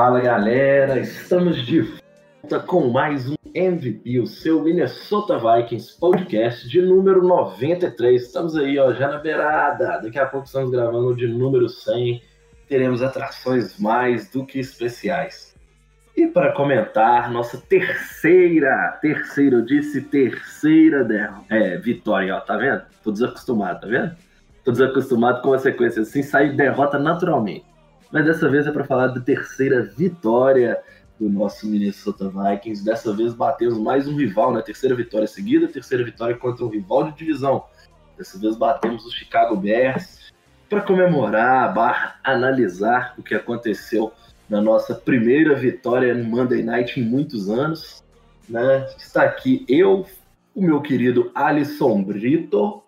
Fala galera, estamos de volta com mais um MVP, o seu Minnesota Vikings podcast de número 93. Estamos aí, ó, já na beirada. Daqui a pouco estamos gravando de número 100. Teremos atrações mais do que especiais. E para comentar nossa terceira, terceira, eu disse terceira derrota. É, vitória, ó, tá vendo? Tô desacostumado, tá vendo? Tô desacostumado com a sequência assim, sai derrota naturalmente. Mas dessa vez é para falar da terceira vitória do nosso Minnesota Vikings. Dessa vez batemos mais um rival, né? Terceira vitória seguida, terceira vitória contra um rival de divisão. Dessa vez batemos o Chicago Bears para comemorar, barra, analisar o que aconteceu na nossa primeira vitória no Monday Night em muitos anos. Né? Está aqui eu, o meu querido Alisson Brito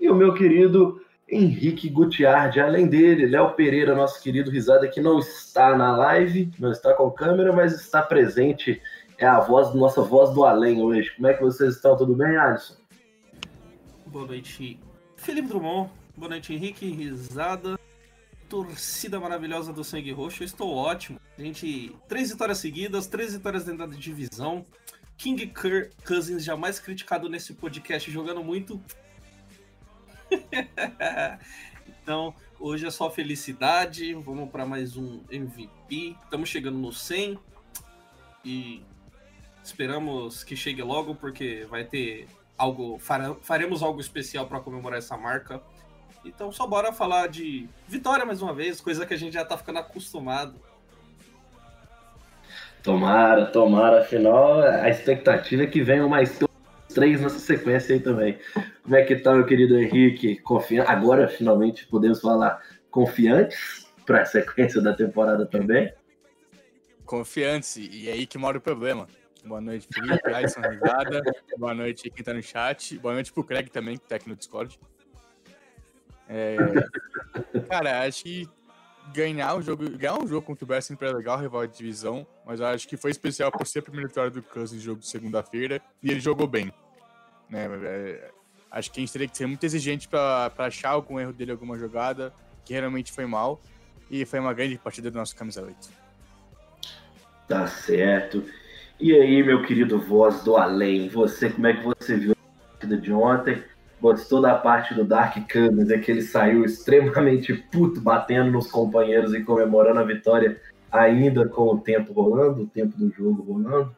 e o meu querido Henrique Gutiardi, além dele, Léo Pereira, nosso querido risada, que não está na live, não está com câmera, mas está presente, é a voz, nossa voz do além hoje. Como é que vocês estão? Tudo bem, Alisson? Boa noite, Felipe Drummond. Boa noite, Henrique Risada. Torcida maravilhosa do Sangue Roxo. Eu estou ótimo. Gente, três vitórias seguidas, três vitórias dentro da divisão. King Kirk Cousins jamais criticado nesse podcast, jogando muito. então, hoje é só felicidade. Vamos para mais um MVP. Estamos chegando no 100 e esperamos que chegue logo porque vai ter algo, fare- faremos algo especial para comemorar essa marca. Então, só bora falar de vitória mais uma vez, coisa que a gente já tá ficando acostumado. Tomara, tomara, afinal, a expectativa é que venham mais três nessa sequência aí também. Como é que tá, meu querido Henrique? Confiante? Agora, finalmente, podemos falar confiantes para a sequência da temporada também? Confiantes, e aí que mora o problema. Boa noite, Felipe, Alisson. Boa noite quem tá no chat. Boa noite pro Craig também, que tá aqui no Discord. É, Cara, acho que ganhar o jogo, ganhar um jogo contra o Bears sempre é legal, rival de divisão, mas acho que foi especial por ser a primeira vitória do Cousins no jogo de segunda-feira e ele jogou bem. Né? É, acho que a gente teria que ser muito exigente pra pra achar algum erro dele, alguma jogada, que realmente foi mal, e foi uma grande partida do nosso camisa 8. Tá certo. E aí, meu querido voz do além, você, como é que você viu a partida de ontem? Gostou da parte do Dark Camus, é que ele saiu extremamente puto, batendo nos companheiros e comemorando a vitória, ainda com o tempo rolando, o tempo do jogo rolando?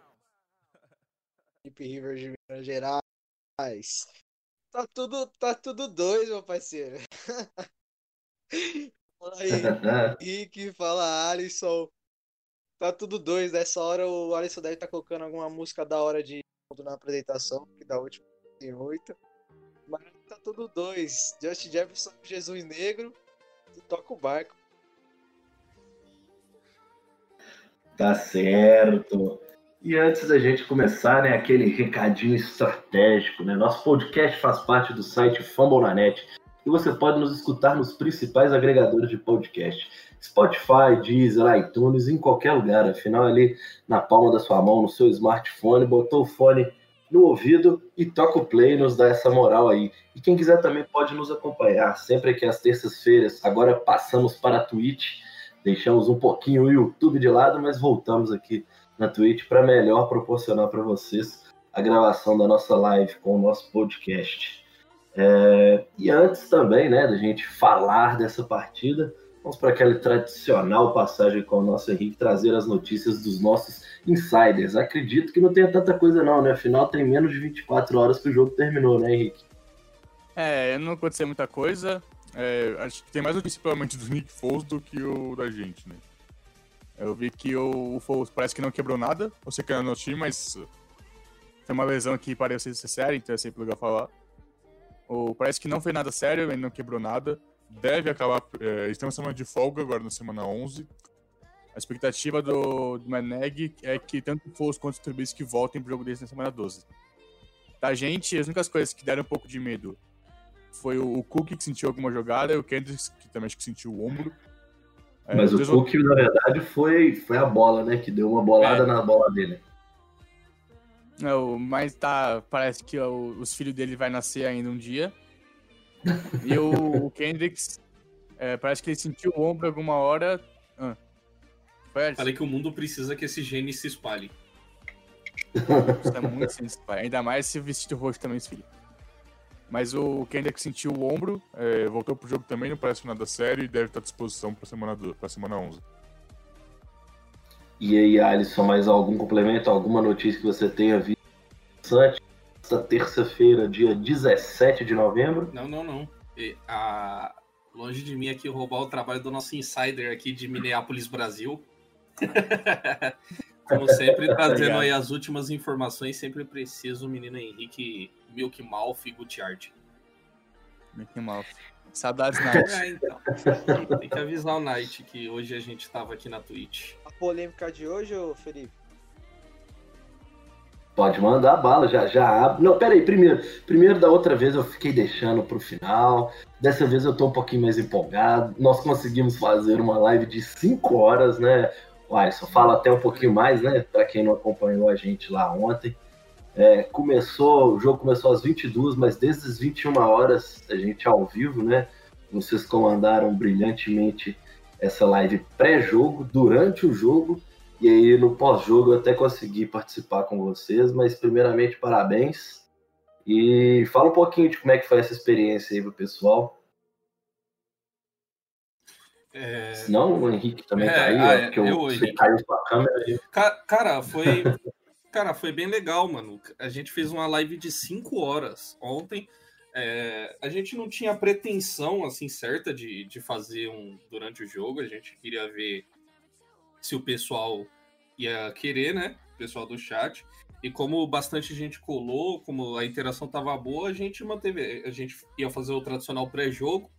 Felipe River de Minas Gerais. Tá tudo, tá tudo dois, meu parceiro. Fala aí, Rick, fala Alisson. Tá tudo dois. Nessa hora o Alisson deve estar colocando alguma música da hora de na apresentação, que da última tem oito. Mas tá tudo dois. Justin Jefferson, Jesus Negro e toca o barco. Tá certo. E antes da gente começar, né, aquele recadinho estratégico, né? Nosso podcast faz parte do site Fambonanet e você pode nos escutar nos principais agregadores de podcast. Spotify, Deezer, iTunes, em qualquer lugar. Afinal, ali na palma da sua mão, no seu smartphone, botou o fone no ouvido e toca o play, nos dá essa moral aí. E quem quiser também pode nos acompanhar, sempre que às terças-feiras, agora passamos para a Twitch, deixamos um pouquinho o YouTube de lado, mas voltamos aqui na Twitch para melhor proporcionar para vocês a gravação da nossa live com o nosso podcast. É, e antes também, né, da gente falar dessa partida, vamos para aquela tradicional passagem com o nosso Henrique trazer as notícias dos nossos insiders. Acredito que não tenha tanta coisa não, né? Afinal, tem menos de 24 horas que o jogo terminou, né, Henrique? É, não aconteceu muita coisa. É, acho que tem mais notícia provavelmente do Nick Foles do que o da gente, né? Eu vi que o, o Foles parece que não quebrou nada. Que é no time, mas foi uma lesão que parece ser séria, então é sempre legal falar. O, parece que não foi nada sério, ele não quebrou nada. Deve acabar. É, eles semana de folga agora na semana 11. A expectativa do, do Meneg é que tanto o Foles quanto o Trubisky voltem pro jogo deles na semana 12. Da gente, as únicas coisas que deram um pouco de medo foi o, o Cook que sentiu alguma jogada e o Kendricks que também acho que sentiu o ombro. É, Mas o Cook, na verdade, foi, foi a bola, né? Que deu uma bolada É. na bola dele. É, o- mas tá, parece que o- os filhos dele vai nascer ainda um dia. E o, o Kendricks, é, parece que ele sentiu o ombro alguma hora. Ah. Falei que o mundo precisa que esse gene se espalhe. Isso é muito pai. Ainda mais se o vestido roxo também, esse filho. Mas o Kendrick sentiu o ombro, é, voltou pro jogo também, não parece nada sério e deve estar à disposição pra semana, do, pra semana 11. E aí, Alisson, mais algum complemento, alguma notícia que você tenha visto interessante? Esta terça-feira, dia 17 de novembro. Não, não, não. E, a... Longe de mim aqui roubar o trabalho do nosso insider aqui de Minneapolis, Brasil. Como sempre, trazendo aí as últimas informações, sempre preciso o menino Henrique Milk Mouth e Gutiardi. Mickey Mouse. Saudades, Night. É, então. Tem que avisar o Night que hoje a gente tava aqui na Twitch. A polêmica de hoje, ô Felipe? Pode mandar bala, já, já abre. Não, peraí, primeiro. Primeiro, da outra vez eu fiquei deixando pro final. Dessa vez eu tô um pouquinho mais empolgado. Nós conseguimos fazer uma live de 5 horas, né? O Alisson fala até um pouquinho mais, né? Pra quem não acompanhou a gente lá ontem. É, começou, o jogo começou às 22, mas desde as 21 horas, a gente ao vivo, né? Vocês comandaram brilhantemente essa live pré-jogo, durante o jogo. E aí, no pós-jogo, eu até consegui participar com vocês, mas primeiramente, parabéns. E fala um pouquinho de como é que foi essa experiência aí pro pessoal. É, Senão o Henrique também É, tá aí, ah, é, porque eu, eu, você Henrique. caiu sua câmera Cara, foi. Cara, foi bem legal, mano. A gente fez uma live de 5 horas ontem. É, a gente não tinha pretensão, assim, certa de, de fazer um durante o jogo. A gente queria ver se o pessoal ia querer, né? O pessoal do chat. E como bastante gente colou, como a interação tava boa, a gente manteve. A gente ia fazer o tradicional pré-jogo.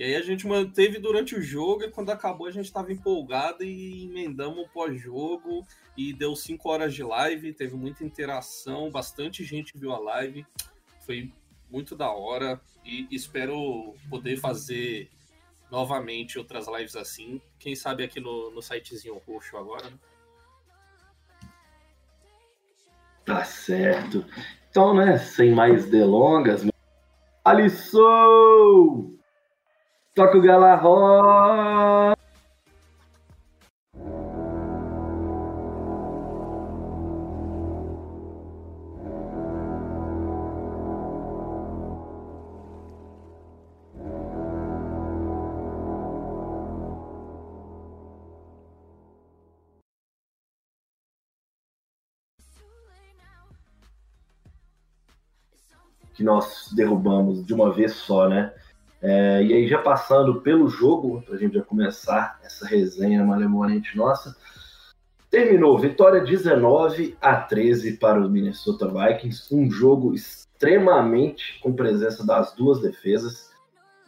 E aí a gente manteve durante o jogo, e quando acabou a gente estava empolgado e emendamos o pós-jogo. E deu 5 horas de live, teve muita interação, bastante gente viu a live. Foi muito da hora. E espero poder fazer novamente outras lives assim. Quem sabe aqui no, no sitezinho roxo agora, né? Tá certo. Então, né, sem mais delongas, Alisson! Toca o Galarro! que nós derrubamos de uma vez só, né? É, e aí, já passando pelo jogo, para a gente já começar essa resenha malemolente nossa, terminou vitória 19 a 13 para os Minnesota Vikings, um jogo extremamente com presença das duas defesas,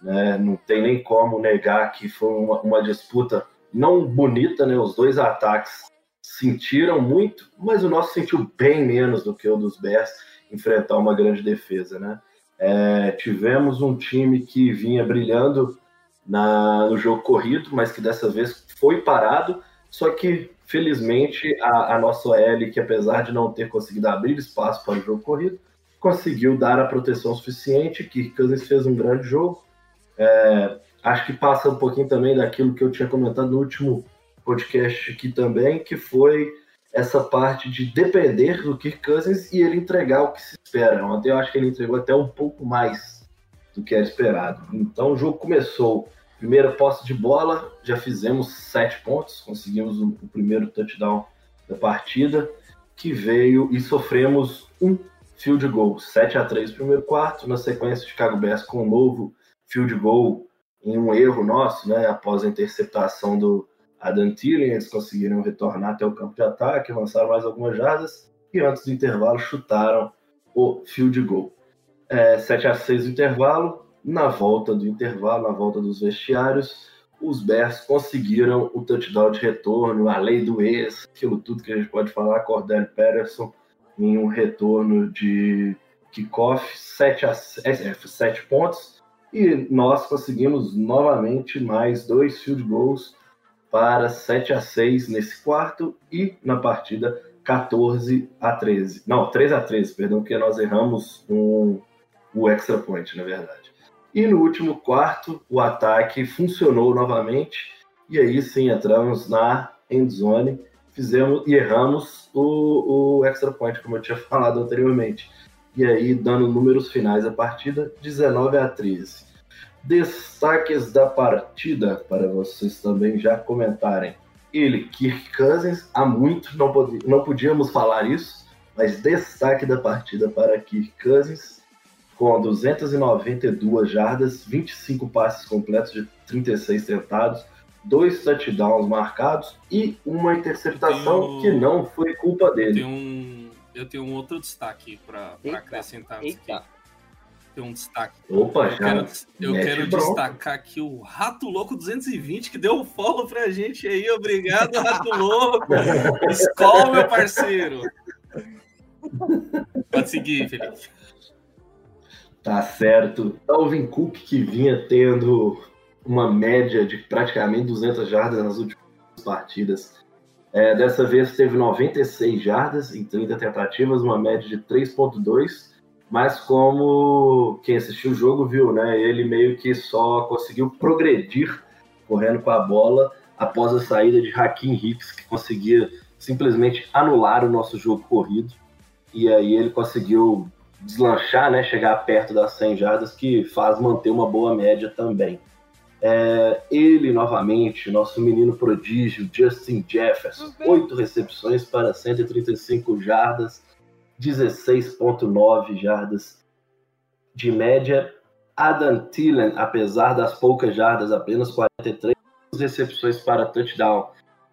né? Não tem nem como negar que foi uma, uma disputa não bonita, né? Os dois ataques sentiram muito, mas o nosso sentiu bem menos do que o dos Bears enfrentar uma grande defesa, né? É, tivemos um time que vinha brilhando na, no jogo corrido, mas que dessa vez foi parado. Só que, felizmente, a, a nossa OL, que apesar de não ter conseguido abrir espaço para o jogo corrido, conseguiu dar a proteção suficiente. Que Cousins fez um grande jogo. É, acho que passa um pouquinho também daquilo que eu tinha comentado no último podcast aqui também, que foi essa parte de depender do Kirk Cousins e ele entregar o que se espera. Ontem eu acho que ele entregou até um pouco mais do que era esperado. Então o jogo começou, primeira posse de bola, já fizemos sete pontos, conseguimos o, o primeiro touchdown da partida, que veio e sofremos um field goal, 7 a 3 no primeiro quarto, na sequência Chicago Bears com um novo field goal em um erro nosso, né, após a interceptação do Adam Thielen, eles conseguiram retornar até o campo de ataque, avançaram mais algumas jardas e antes do intervalo chutaram o field goal. É, 7 a 6 no intervalo, na volta do intervalo, na volta dos vestiários, os Bears conseguiram o touchdown de retorno, a lei do ex, aquilo tudo que a gente pode falar, Cordell Patterson em um retorno de kickoff, 7, a, 7 é, pontos, e nós conseguimos novamente mais dois field goals para 7 a 6 nesse quarto e na partida 14 a 13. Não, 13 a 13, perdão, porque nós erramos um, o extra point, na verdade. E no último quarto, o ataque funcionou novamente, e aí sim entramos na end zone, fizemos e erramos o, o extra point, como eu tinha falado anteriormente. E aí, dando números finais da partida, 19 a 13. Destaques da partida, para vocês também já comentarem. Ele, Kirk Cousins, há muito não, pod não podíamos falar isso, mas destaque da partida para Kirk Cousins, com 292 jardas, 25 passes completos de 36 tentados, dois touchdowns marcados e uma interceptação tenho... que não foi culpa dele. Um... Eu tenho um outro destaque para acrescentar. Eita. Aqui ter um destaque. Opa, eu quero, eu quero destacar aqui o Rato Louco 220, que deu um follow pra gente aí. Obrigado, Rato Louco. Escola, meu parceiro. Pode seguir, Felipe. Tá certo. Alvin Cook, que vinha tendo uma média de praticamente 200 jardas nas últimas partidas. É, dessa vez teve 96 jardas em 30 tentativas, uma média de 3.2 mas como quem assistiu o jogo viu, né? Ele meio que só conseguiu progredir correndo com a bola após a saída de Hakim Hicks, que conseguia simplesmente anular o nosso jogo corrido. E aí ele conseguiu deslanchar, né? Chegar perto das 100 jardas, que faz manter uma boa média também. É, ele, novamente, nosso menino prodígio, Justin Jefferson, oito recepções para 135 jardas, 16,9 jardas de média. Adam Thielen, apesar das poucas jardas, apenas 43 recepções para touchdown.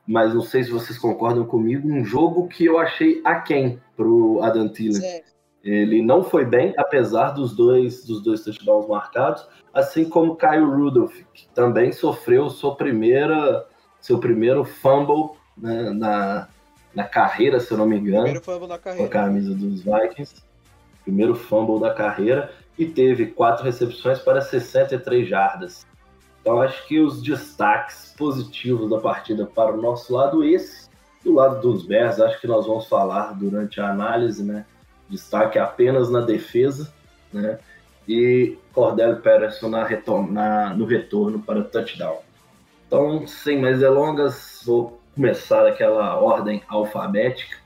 Mas não sei se vocês concordam comigo, um jogo que eu achei aquém para o Adam Thielen. Ele não foi bem, apesar dos dois, dos dois touchdowns marcados, assim como Kyle Rudolph, que também sofreu sua primeira, seu primeiro fumble né, na, na carreira, se eu não me engano. Primeiro fumble na carreira. Com a camisa dos Vikings. Primeiro fumble da carreira. E teve quatro recepções para 63 jardas. Então acho que os destaques positivos da partida para o nosso lado, esse. Do lado dos Bears, acho que nós vamos falar durante a análise, né? Destaque apenas na defesa, né? E Cordell Patterson na na, no retorno para touchdown. Então, sem mais delongas, vou começar daquela ordem alfabética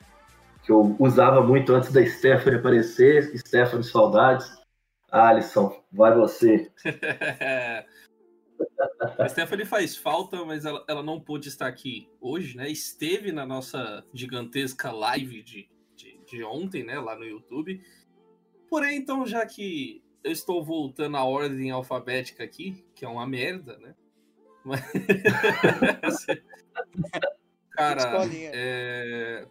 que eu usava muito antes da Stephanie aparecer. Stephanie, saudades. Alisson, vai você. a Stephanie faz falta, mas ela, ela não pôde estar aqui hoje, né? Esteve na nossa gigantesca live de, de, de ontem, né? Lá no YouTube. Porém, então, já que eu estou voltando à ordem alfabética aqui, que é uma merda, né? Mas... Cara, é...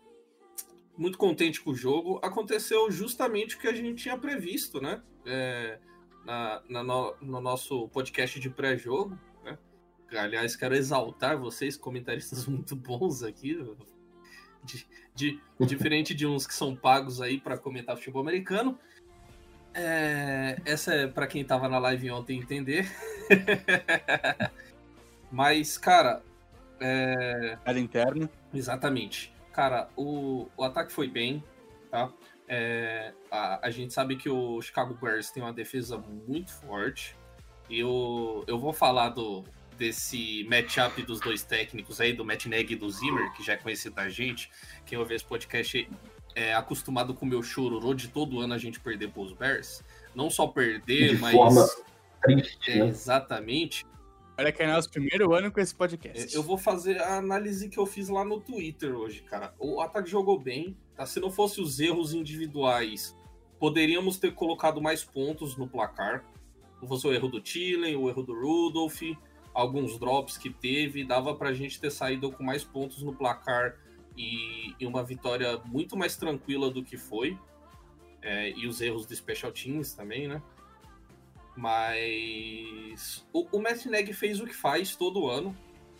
muito contente com o jogo. Aconteceu justamente o que a gente tinha previsto, né? É... Na, na no, no, nosso podcast de pré-jogo. Né? Aliás, quero exaltar vocês, comentaristas muito bons aqui. De, de, diferente de uns que são pagos aí para comentar futebol americano. É, essa é para quem tava na live ontem entender. Mas, cara, é... Era interno. Exatamente. Cara, o, o ataque foi bem, tá? É, a, a gente sabe que o Chicago Bears tem uma defesa muito forte. E eu, eu vou falar do, desse matchup dos dois técnicos aí, do Matt Neg e do Zimmer, que já é conhecido da gente. Quem ouve esse podcast é acostumado com o meu chororô de todo ano a gente perder pros Bears. Não só perder, de mas. Forma triste, é, né? Exatamente. Olha que é nosso primeiro ano com esse podcast. Eu vou fazer a análise que eu fiz lá no Twitter hoje, cara. O ataque jogou bem, tá? Se não fosse os erros individuais, poderíamos ter colocado mais pontos no placar. Não fosse o erro do Tillen, o erro do Rudolph, alguns drops que teve, dava pra gente ter saído com mais pontos no placar e, e uma vitória muito mais tranquila do que foi. É, e os erros do Special Teams também, né? Mas o, o Matt Nagy fez o que faz todo ano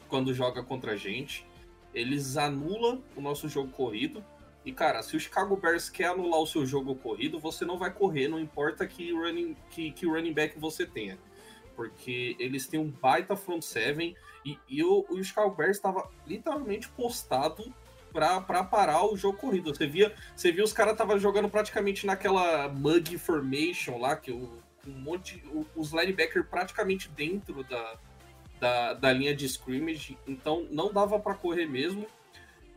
quando joga contra a gente. Eles anulam o nosso jogo corrido. E, cara, se o Chicago Bears quer anular o seu jogo corrido, você não vai correr, não importa que running, que, que running back você tenha. Porque eles têm um baita front seven e, e o, o Chicago Bears estava literalmente postado para parar o jogo corrido. Você via, você via os caras estavam jogando praticamente naquela mug formation lá, que o, um monte, os linebackers praticamente dentro da, da, da linha de scrimmage, então não dava para correr mesmo.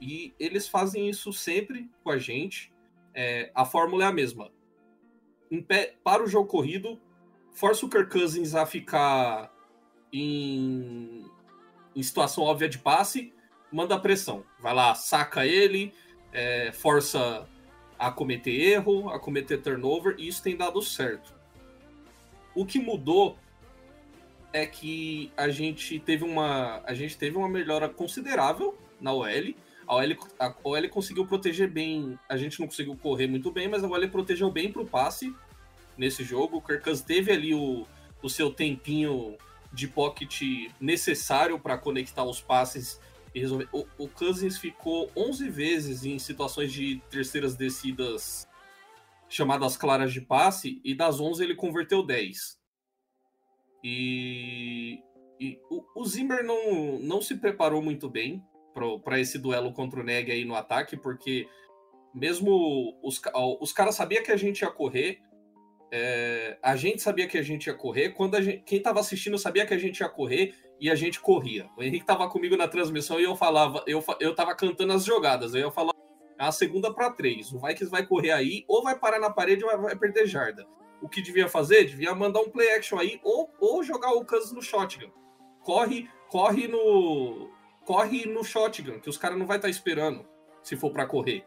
E eles fazem isso sempre com a gente. É, a fórmula é a mesma. Pé, para o jogo corrido, força o Kirk Cousins a ficar em, em situação óbvia de passe, manda pressão. Vai lá, saca ele, é, força a cometer erro, a cometer turnover, e isso tem dado certo. O que mudou é que a gente teve uma, a gente teve uma melhora considerável na OL. A OL, a OL conseguiu proteger bem. A gente não conseguiu correr muito bem, mas a OL protegeu bem para o passe nesse jogo. O Kirk teve ali o, o seu tempinho de pocket necessário para conectar os passes e resolver. O, o Cousins ficou 11 vezes em situações de terceiras descidas chamadas claras de passe, e das 11 ele converteu 10. E, e o, o, Zimmer não, não se preparou muito bem para esse duelo contra o Neg aí no ataque, porque mesmo os, os caras sabiam que a gente ia correr, é, a gente sabia que a gente ia correr, quando gente, quem estava assistindo sabia que a gente ia correr e a gente corria. O Henrique estava comigo na transmissão e eu falava, eu, eu tava cantando as jogadas, aí eu falava é a segunda para três. O Vikings vai correr aí, ou vai parar na parede ou vai perder jarda. O que devia fazer? Devia mandar um play action aí, ou, ou jogar o Kansas no shotgun. Corre, corre no. Corre no shotgun, que os caras não vai estar tá esperando se for para correr.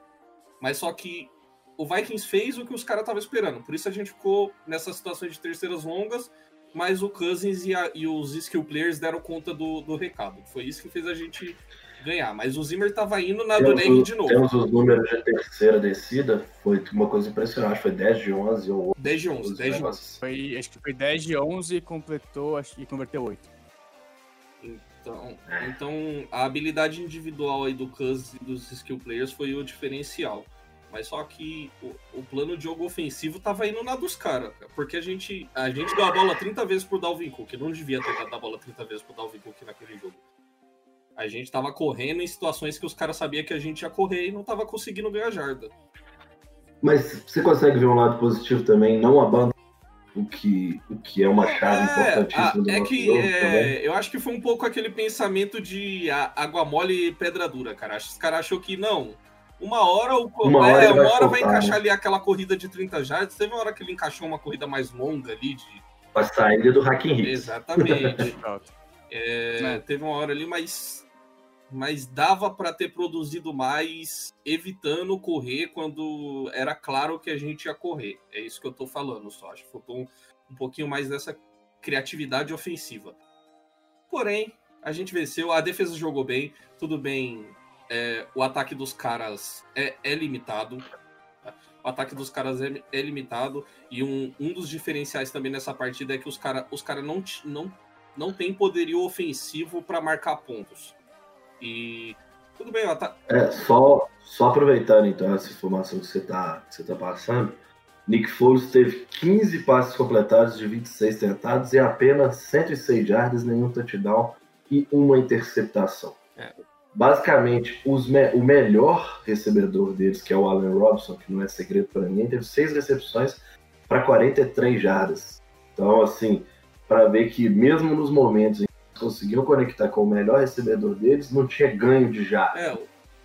Mas só que o Vikings fez o que os caras estavam esperando. Por isso a gente ficou nessa situação de terceiras longas, mas o Cousins e, a, e os skill players deram conta do, do recado. Foi isso que fez a gente ganhar. Mas o Zimmer estava indo na do Neg de novo. Temos os números de terceira descida, foi uma coisa impressionante, foi 10 de 11 ou 10 de 11, 10 de 11. Foi, acho que foi 10 de 11 e completou, acho que converteu 8. Então, então a habilidade individual aí do Cuz e dos skill players foi o diferencial. Mas só que o, o plano de jogo ofensivo tava indo na dos caras, porque a gente, a gente deu a bola 30 vezes pro Dalvin Cook, não devia ter dado a bola 30 vezes pro Dalvin Cook naquele jogo. A gente tava correndo em situações que os caras sabiam que a gente ia correr e não tava conseguindo ganhar jarda. Mas você consegue ver um lado positivo também, não abandonar o que, o que é uma chave é, importantíssima do é nosso que, jogo é, Eu acho que foi um pouco aquele pensamento de água mole e pedra dura, cara. Os caras achou que não. Uma hora, o, uma hora, é, uma vai, hora vai encaixar né? ali aquela corrida de 30 jardas. Teve uma hora que ele encaixou uma corrida mais longa ali de. A saída do Hacking Hits. Exatamente. é. Teve uma hora ali, mas mas dava para ter produzido mais evitando correr quando era claro que a gente ia correr. É isso que eu estou falando só. Acho que faltou um, um pouquinho mais dessa criatividade ofensiva. Porém, a gente venceu, a defesa jogou bem, tudo bem. É, o ataque dos caras é, é limitado. O ataque dos caras é, é limitado. E um, um dos diferenciais também nessa partida é que os caras os cara não, não, não tem poderio ofensivo para marcar pontos. E tudo bem, ó, tá. É, só, só aproveitando então essa informação que você tá, que você tá passando. Nick Foles teve 15 passes completados de 26 tentados e apenas 106 jardas, nenhum touchdown e uma interceptação. É. Basicamente, me o melhor recebedor deles, que é o Allen Robson, que não é segredo para ninguém, teve seis recepções para 43 jardas. Então, assim, para ver que mesmo nos momentos conseguiu conectar com o melhor recebedor deles, não tinha ganho de já. É,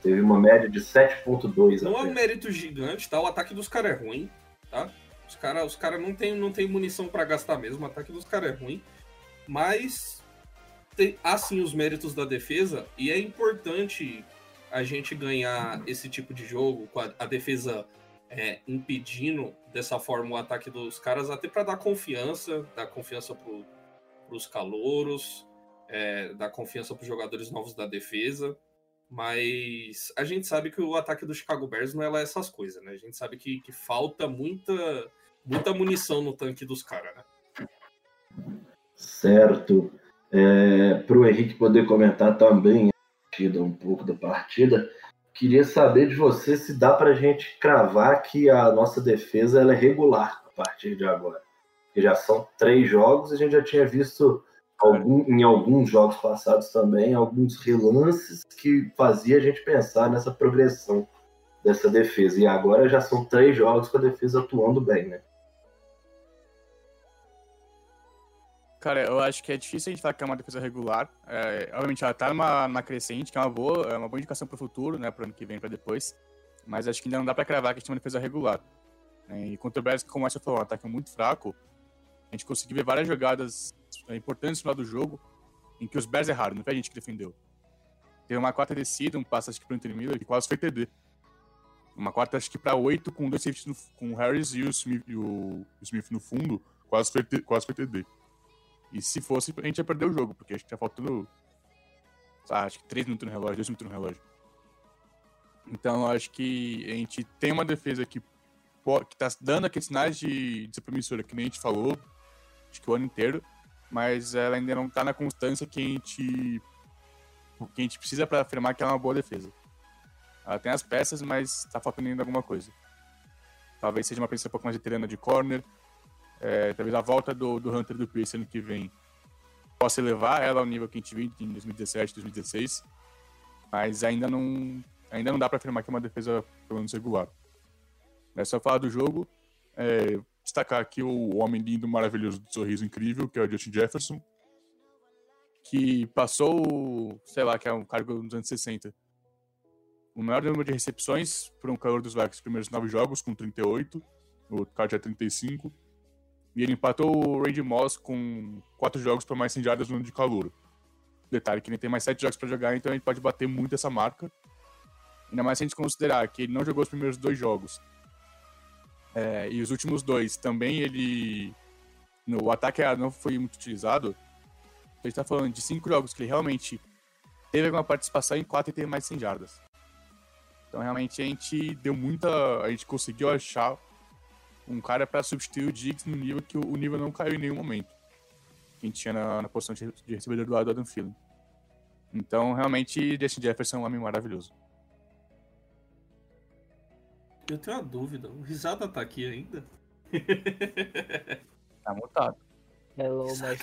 Teve uma média de 7.2. Não até. é um mérito gigante, tá? O ataque dos caras é ruim, tá? Os caras os cara não tem, não tem munição para gastar mesmo, o ataque dos caras é ruim. Mas tem, assim, os méritos da defesa, e é importante a gente ganhar esse tipo de jogo, com a, a defesa é, impedindo dessa forma o ataque dos caras, até para dar confiança, dar confiança para os calouros, é, dar confiança para os jogadores novos da defesa. Mas a gente sabe que o ataque do Chicago Bears não é lá essas coisas, né? A gente sabe que, que falta muita, muita munição no tanque dos caras, né? Certo. É, Para o Henrique poder comentar também partida, um pouco da partida, queria saber de você se dá para a gente cravar que a nossa defesa ela é regular a partir de agora. Porque já são três jogos e a gente já tinha visto algum, em alguns jogos passados também alguns relances que fazia a gente pensar nessa progressão dessa defesa. E agora já são três jogos com a defesa atuando bem, né? Cara, eu acho que é difícil a gente falar que é uma defesa regular. É, obviamente, ela tá numa, numa crescente, que é uma boa, é uma boa indicação pro futuro, né? Pro ano que vem, pra depois. Mas acho que ainda não dá pra cravar que a gente tem uma defesa regular. É, e contra o Bears, como o Márcio falou, um ataque muito fraco, a gente conseguiu ver várias jogadas é, importantes no final do jogo em que os Bears erraram, não foi a gente que defendeu. Teve uma quarta descida, um passe acho que pro Anthony Miller, que quase foi TD. Uma quarta acho que pra oito, com dois safeties no, com o Harris e o Smith, o Smith no fundo, quase foi, quase foi TD. E se fosse, a gente ia perder o jogo, porque acho que tá faltando. Ah, acho que 3 minutos no relógio, 2 minutos no relógio. Então, acho que a gente tem uma defesa que, que tá dando aqueles sinais de, de promissora, que nem a gente falou, acho que o ano inteiro, mas ela ainda não tá na constância que a gente, que a gente precisa para afirmar que ela é uma boa defesa. Ela tem as peças, mas tá faltando ainda alguma coisa. Talvez seja uma peça um pouco mais veterana de corner, é, talvez a volta do, do Hunter do Pierce ano que vem possa elevar ela ao nível que a gente viu em 2017, 2016, mas ainda não, ainda não dá para afirmar que é uma defesa pelo menos regular. É só falar do jogo, é, destacar aqui o homem lindo, maravilhoso, do sorriso incrível, que é o Justin Jefferson, que passou, sei lá, que é um cargo dos anos 60. O maior número de recepções por um calor dos Vikings, primeiros nove jogos, com 38, o card é 35, e ele empatou o Randy Moss com quatro jogos para mais 100 jardas no ano de calor. Detalhe que ele tem mais sete jogos para jogar, então a gente pode bater muito essa marca. Ainda mais se a gente considerar que ele não jogou os primeiros dois jogos. É, e os últimos dois também ele. No ataque não foi muito utilizado. A gente tá falando de cinco jogos que ele realmente teve alguma participação em quatro e teve mais 100 jardas. Então realmente a gente deu muita. A gente conseguiu achar um cara para substituir o Diggs no nível que o nível não caiu em nenhum momento. Quem tinha na, na posição de, de recebedor do lado do Adam Thielen. Então, realmente, Justin Jefferson é um homem maravilhoso. Eu tenho uma dúvida. O Risada tá aqui ainda? tá mutado. Hello, mas...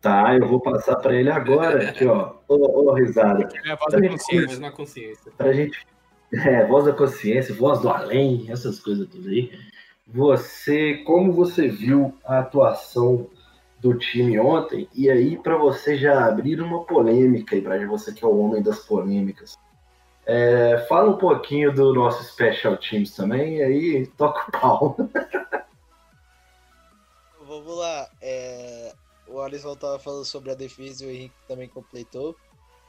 Tá, eu vou passar para ele agora, aqui, ó. Ô, ô Risada. É a voz da consciência. na consciência. Pra gente... É, voz da consciência, voz do além, essas coisas tudo aí. Você, como você viu a atuação do time ontem? E aí, para você já abrir uma polêmica, e para você que é o homem das polêmicas, é, fala um pouquinho do nosso Special Teams também, e aí toca o pau. Vamos lá. É, o Alisson estava falando sobre a defesa e o Henrique também completou.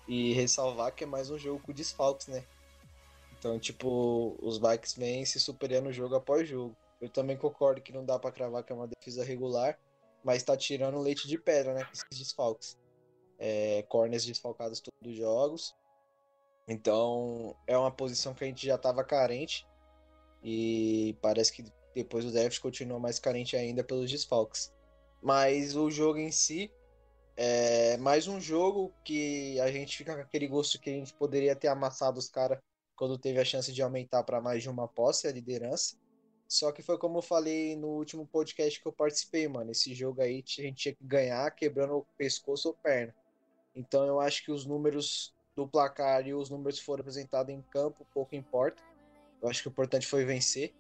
E ressalvar que é mais um jogo com desfalques, né? Então, tipo, os Vikings vêm se superando jogo após jogo. Eu também concordo que não dá para cravar que é uma defesa regular, mas tá tirando leite de pedra, né? Com esses desfalques. É, corners desfalcados todos os jogos. Então, é uma posição que a gente já tava carente. E parece que depois o draft continua mais carente ainda pelos desfalques. Mas o jogo em si é mais um jogo que a gente fica com aquele gosto que a gente poderia ter amassado os caras quando teve a chance de aumentar para mais de uma posse a liderança. Só que foi como eu falei no último podcast que eu participei, mano. Esse jogo aí a gente tinha que ganhar quebrando o pescoço ou perna. Então eu acho que os números do placar e os números foram apresentados em campo, pouco importa. Eu acho que o importante foi vencer,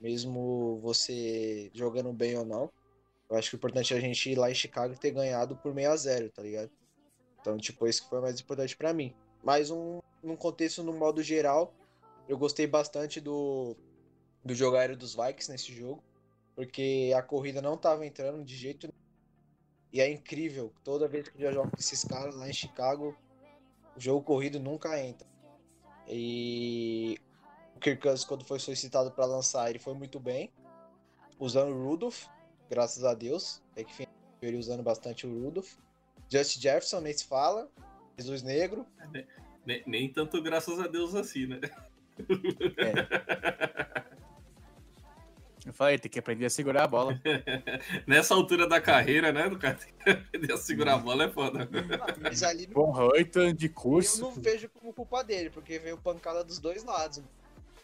mesmo você jogando bem ou não. Eu acho que o importante é a gente ir lá em Chicago e ter ganhado por 6 a 0 tá ligado? Então, tipo, esse que foi mais importante para mim. Mas um, num contexto, no modo geral, eu gostei bastante do, do jogo aéreo dos Vikings nesse jogo, porque a corrida não estava entrando de jeito nenhum. E é incrível, toda vez que eu jogo com esses caras lá em Chicago, jogo corrido nunca entra. E o Kirk Cousins, quando foi solicitado para lançar, ele foi muito bem, usando o Rudolph, graças a Deus. É que ele usando bastante o Rudolph. Just Jefferson, nem se fala. Jesus Negro. Nem, nem tanto graças a Deus assim, né? É. Eu falei, tem que aprender a segurar a bola. Nessa altura da carreira, né? Do cara tem que aprender a segurar a bola é foda. Mas ali não- Porra, oito anos de eu curso. não vejo como culpa dele, porque veio pancada dos dois lados.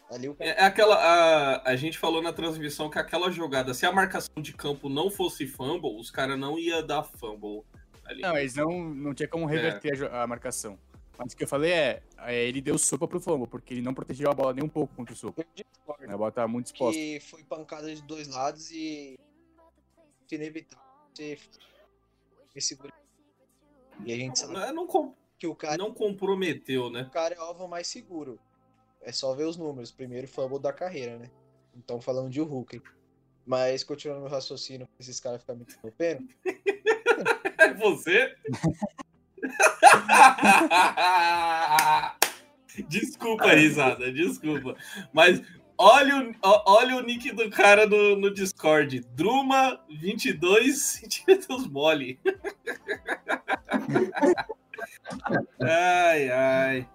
Ali o cara É aquela. A, a gente falou na transmissão que aquela jogada, se a marcação de campo não fosse fumble, os caras não iam dar fumble ali. Não, eles não, não tinha como reverter a jo- a, marcação. Mas o que eu falei é, é, ele deu sopa pro fumble, porque ele não protegeu a bola nem um pouco contra o soco. A bola tava muito exposta. que foi pancada de dois lados e inevitável você me segura. E a gente sabe Não, não, com- que o cara, não comprometeu, né? o cara é o alvo mais seguro. É só ver os números. Primeiro fumble da carreira, né? Então falando de Hulk. Mas continuando meu raciocínio, esses caras ficam me interrompendo. É você? desculpa, risada, desculpa. Mas olha o, olha o nick do cara no, no Discord. Druma 22 centímetros mole. ai, ai.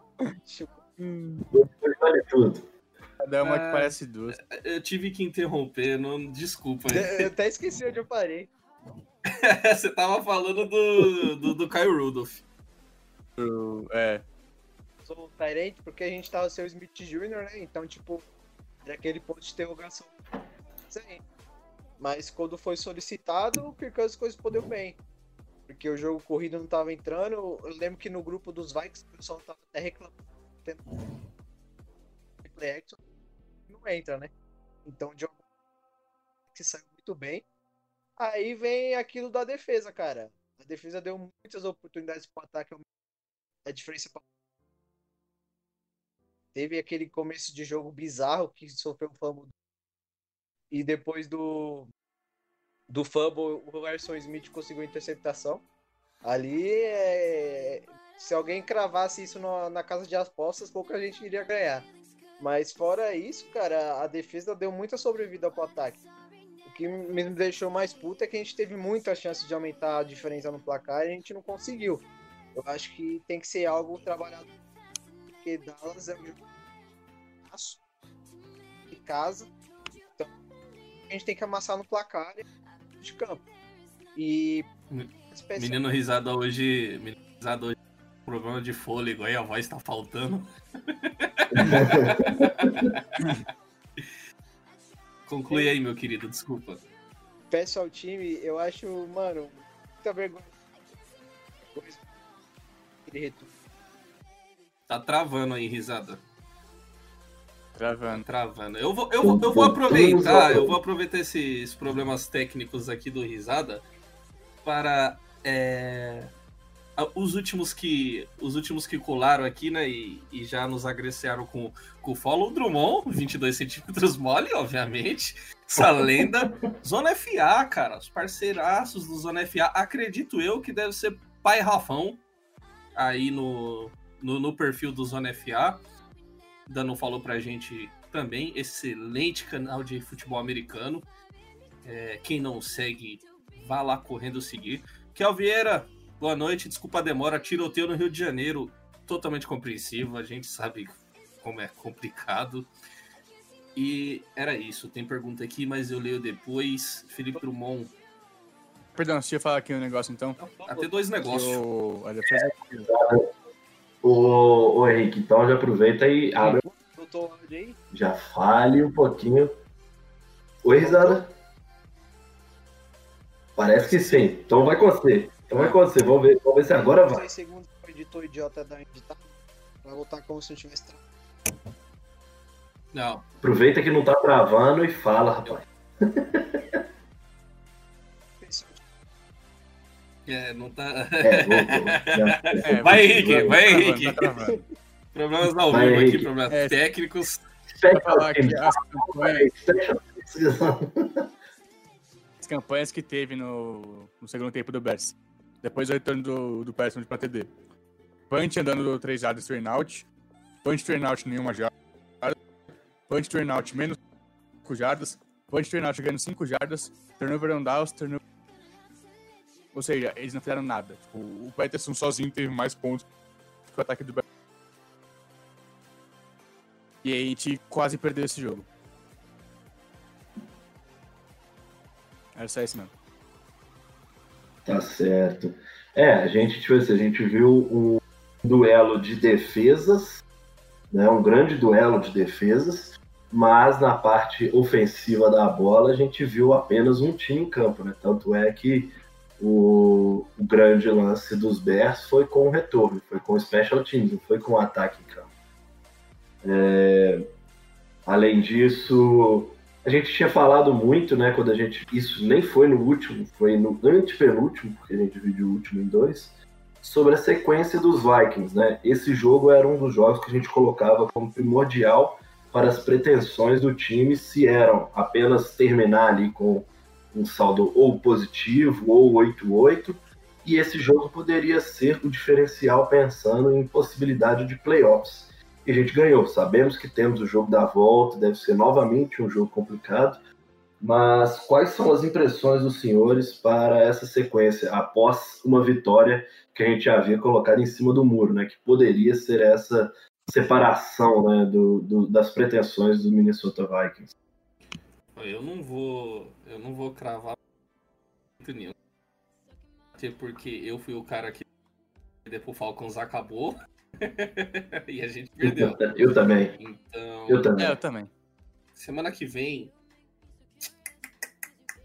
Depois vale tudo. Cada uma que Ah. parece duas. Eu tive que interromper, não, desculpa. Eu até esqueci onde eu parei. Você tava falando do, do, do Kyle Rudolph. É, Sou o Tyrant porque a gente tava sem o Smith Jr., né? Então, tipo, era aquele ponto de interrogação. Sim. Mas quando foi solicitado, o Kirk Cousins correspondeu bem. Porque o jogo corrido não tava entrando. Eu lembro que no grupo dos Vikings o pessoal tava até reclamando. tendo play action. Não entra, né? Então, de que saiu muito bem. Aí vem aquilo da defesa, cara. A defesa deu muitas oportunidades para ataque. A diferença pra Teve aquele começo de jogo bizarro que sofreu um fumble. E depois do do fumble, o Larson Smith conseguiu a interceptação. Ali, é... se alguém cravasse isso no- na casa de apostas, pouca gente iria ganhar. Mas fora isso, cara, a defesa deu muita sobrevida pro ataque. O que me deixou mais puto é que a gente teve muita chance de aumentar a diferença no placar e a gente não conseguiu. Eu acho que tem que ser algo trabalhado porque Dallas é o jogo de casa. Então, a gente tem que amassar no placar e de campo. E Menino risada hoje. Menino risada hoje. Problema de fôlego aí, a voz tá faltando. Conclui aí, meu querido, desculpa. peço ao time, eu acho, mano, muita vergonha. Tá travando aí, risada. travando. Travando. Eu vou, eu vou, eu vou aproveitar, eu vou aproveitar esses problemas técnicos aqui do Risada para é, os últimos que os últimos que colaram aqui, né, e, e já nos agreciaram com, com o follow o Drummond, 22 centímetros mole, obviamente. Essa lenda. Zona FA, cara, os parceiraços do Zona FA, acredito eu que deve ser pai Rafão aí no, no, no perfil do Zona FA dando um follow pra gente também. Excelente canal de futebol americano. É, quem não segue, vá lá correndo seguir. Kel Vieira, boa noite. Desculpa a demora. Tiroteio no Rio de Janeiro. Totalmente compreensivo. A gente sabe como é complicado. E era isso. Tem pergunta aqui, mas eu leio depois. Felipe Drummond. Perdão, deixa eu falar aqui um negócio então. Até dois negócios. O, Henrique, então já aproveita e abre, já fale um pouquinho. Oi, risada? Parece que sim. Então vai com você. Então vai você. Vamos ver, vamos ver se agora vai. 6 segundos o editor idiota da editar. Vai voltar como se não tivesse travado. Não, Aproveita que não tá travando e fala, rapaz. é, não tá. É, É, Vai, Henrique, vai, Henrique. tá. Problemas ao Vai, vivo aqui, problemas É. técnicos. Que as campanhas, as campanhas que teve no, no segundo tempo do Bears. Depois do retorno do, do Patterson pra TD. Punch andando 3 jardas turn out. Punch turn out nenhuma jarda. Punch turn out menos 5 jardas. Punch turn out ganhando 5 jardas. Turnover on downs, turnover... Ou seja, eles não fizeram nada. Tipo, o Patterson sozinho teve mais pontos que o ataque do. E aí a gente quase perdeu esse jogo. Era só isso mesmo. Tá certo. É, a gente, tipo assim, a gente viu um duelo de defesas, né, um grande duelo de defesas, mas na parte ofensiva da bola a gente viu apenas um time em campo, né? Tanto é que o, o grande lance dos Bears foi com o retorno, foi com o special teams, não foi com o ataque em campo. É, além disso, a gente tinha falado muito, né, quando a gente. Isso nem foi no último, foi no antepenúltimo, porque a gente dividiu o último em dois, sobre a sequência dos Vikings, né? Esse jogo era um dos jogos que a gente colocava como primordial para as pretensões do time, se eram apenas terminar ali com um saldo ou positivo ou 8-8, e esse jogo poderia ser o diferencial pensando em possibilidade de playoffs e a gente ganhou. Sabemos que temos o jogo da volta, deve ser novamente um jogo complicado, mas quais são as impressões dos senhores para essa sequência após uma vitória que a gente havia colocado em cima do muro, né? Que poderia ser essa separação, né, do, do das pretensões do Minnesota Vikings. Eu não vou, eu não vou cravar nenhum, até porque eu fui o cara que depois o Falcons acabou e a gente perdeu. Eu também. Então, Eu também. É, eu também. semana que vem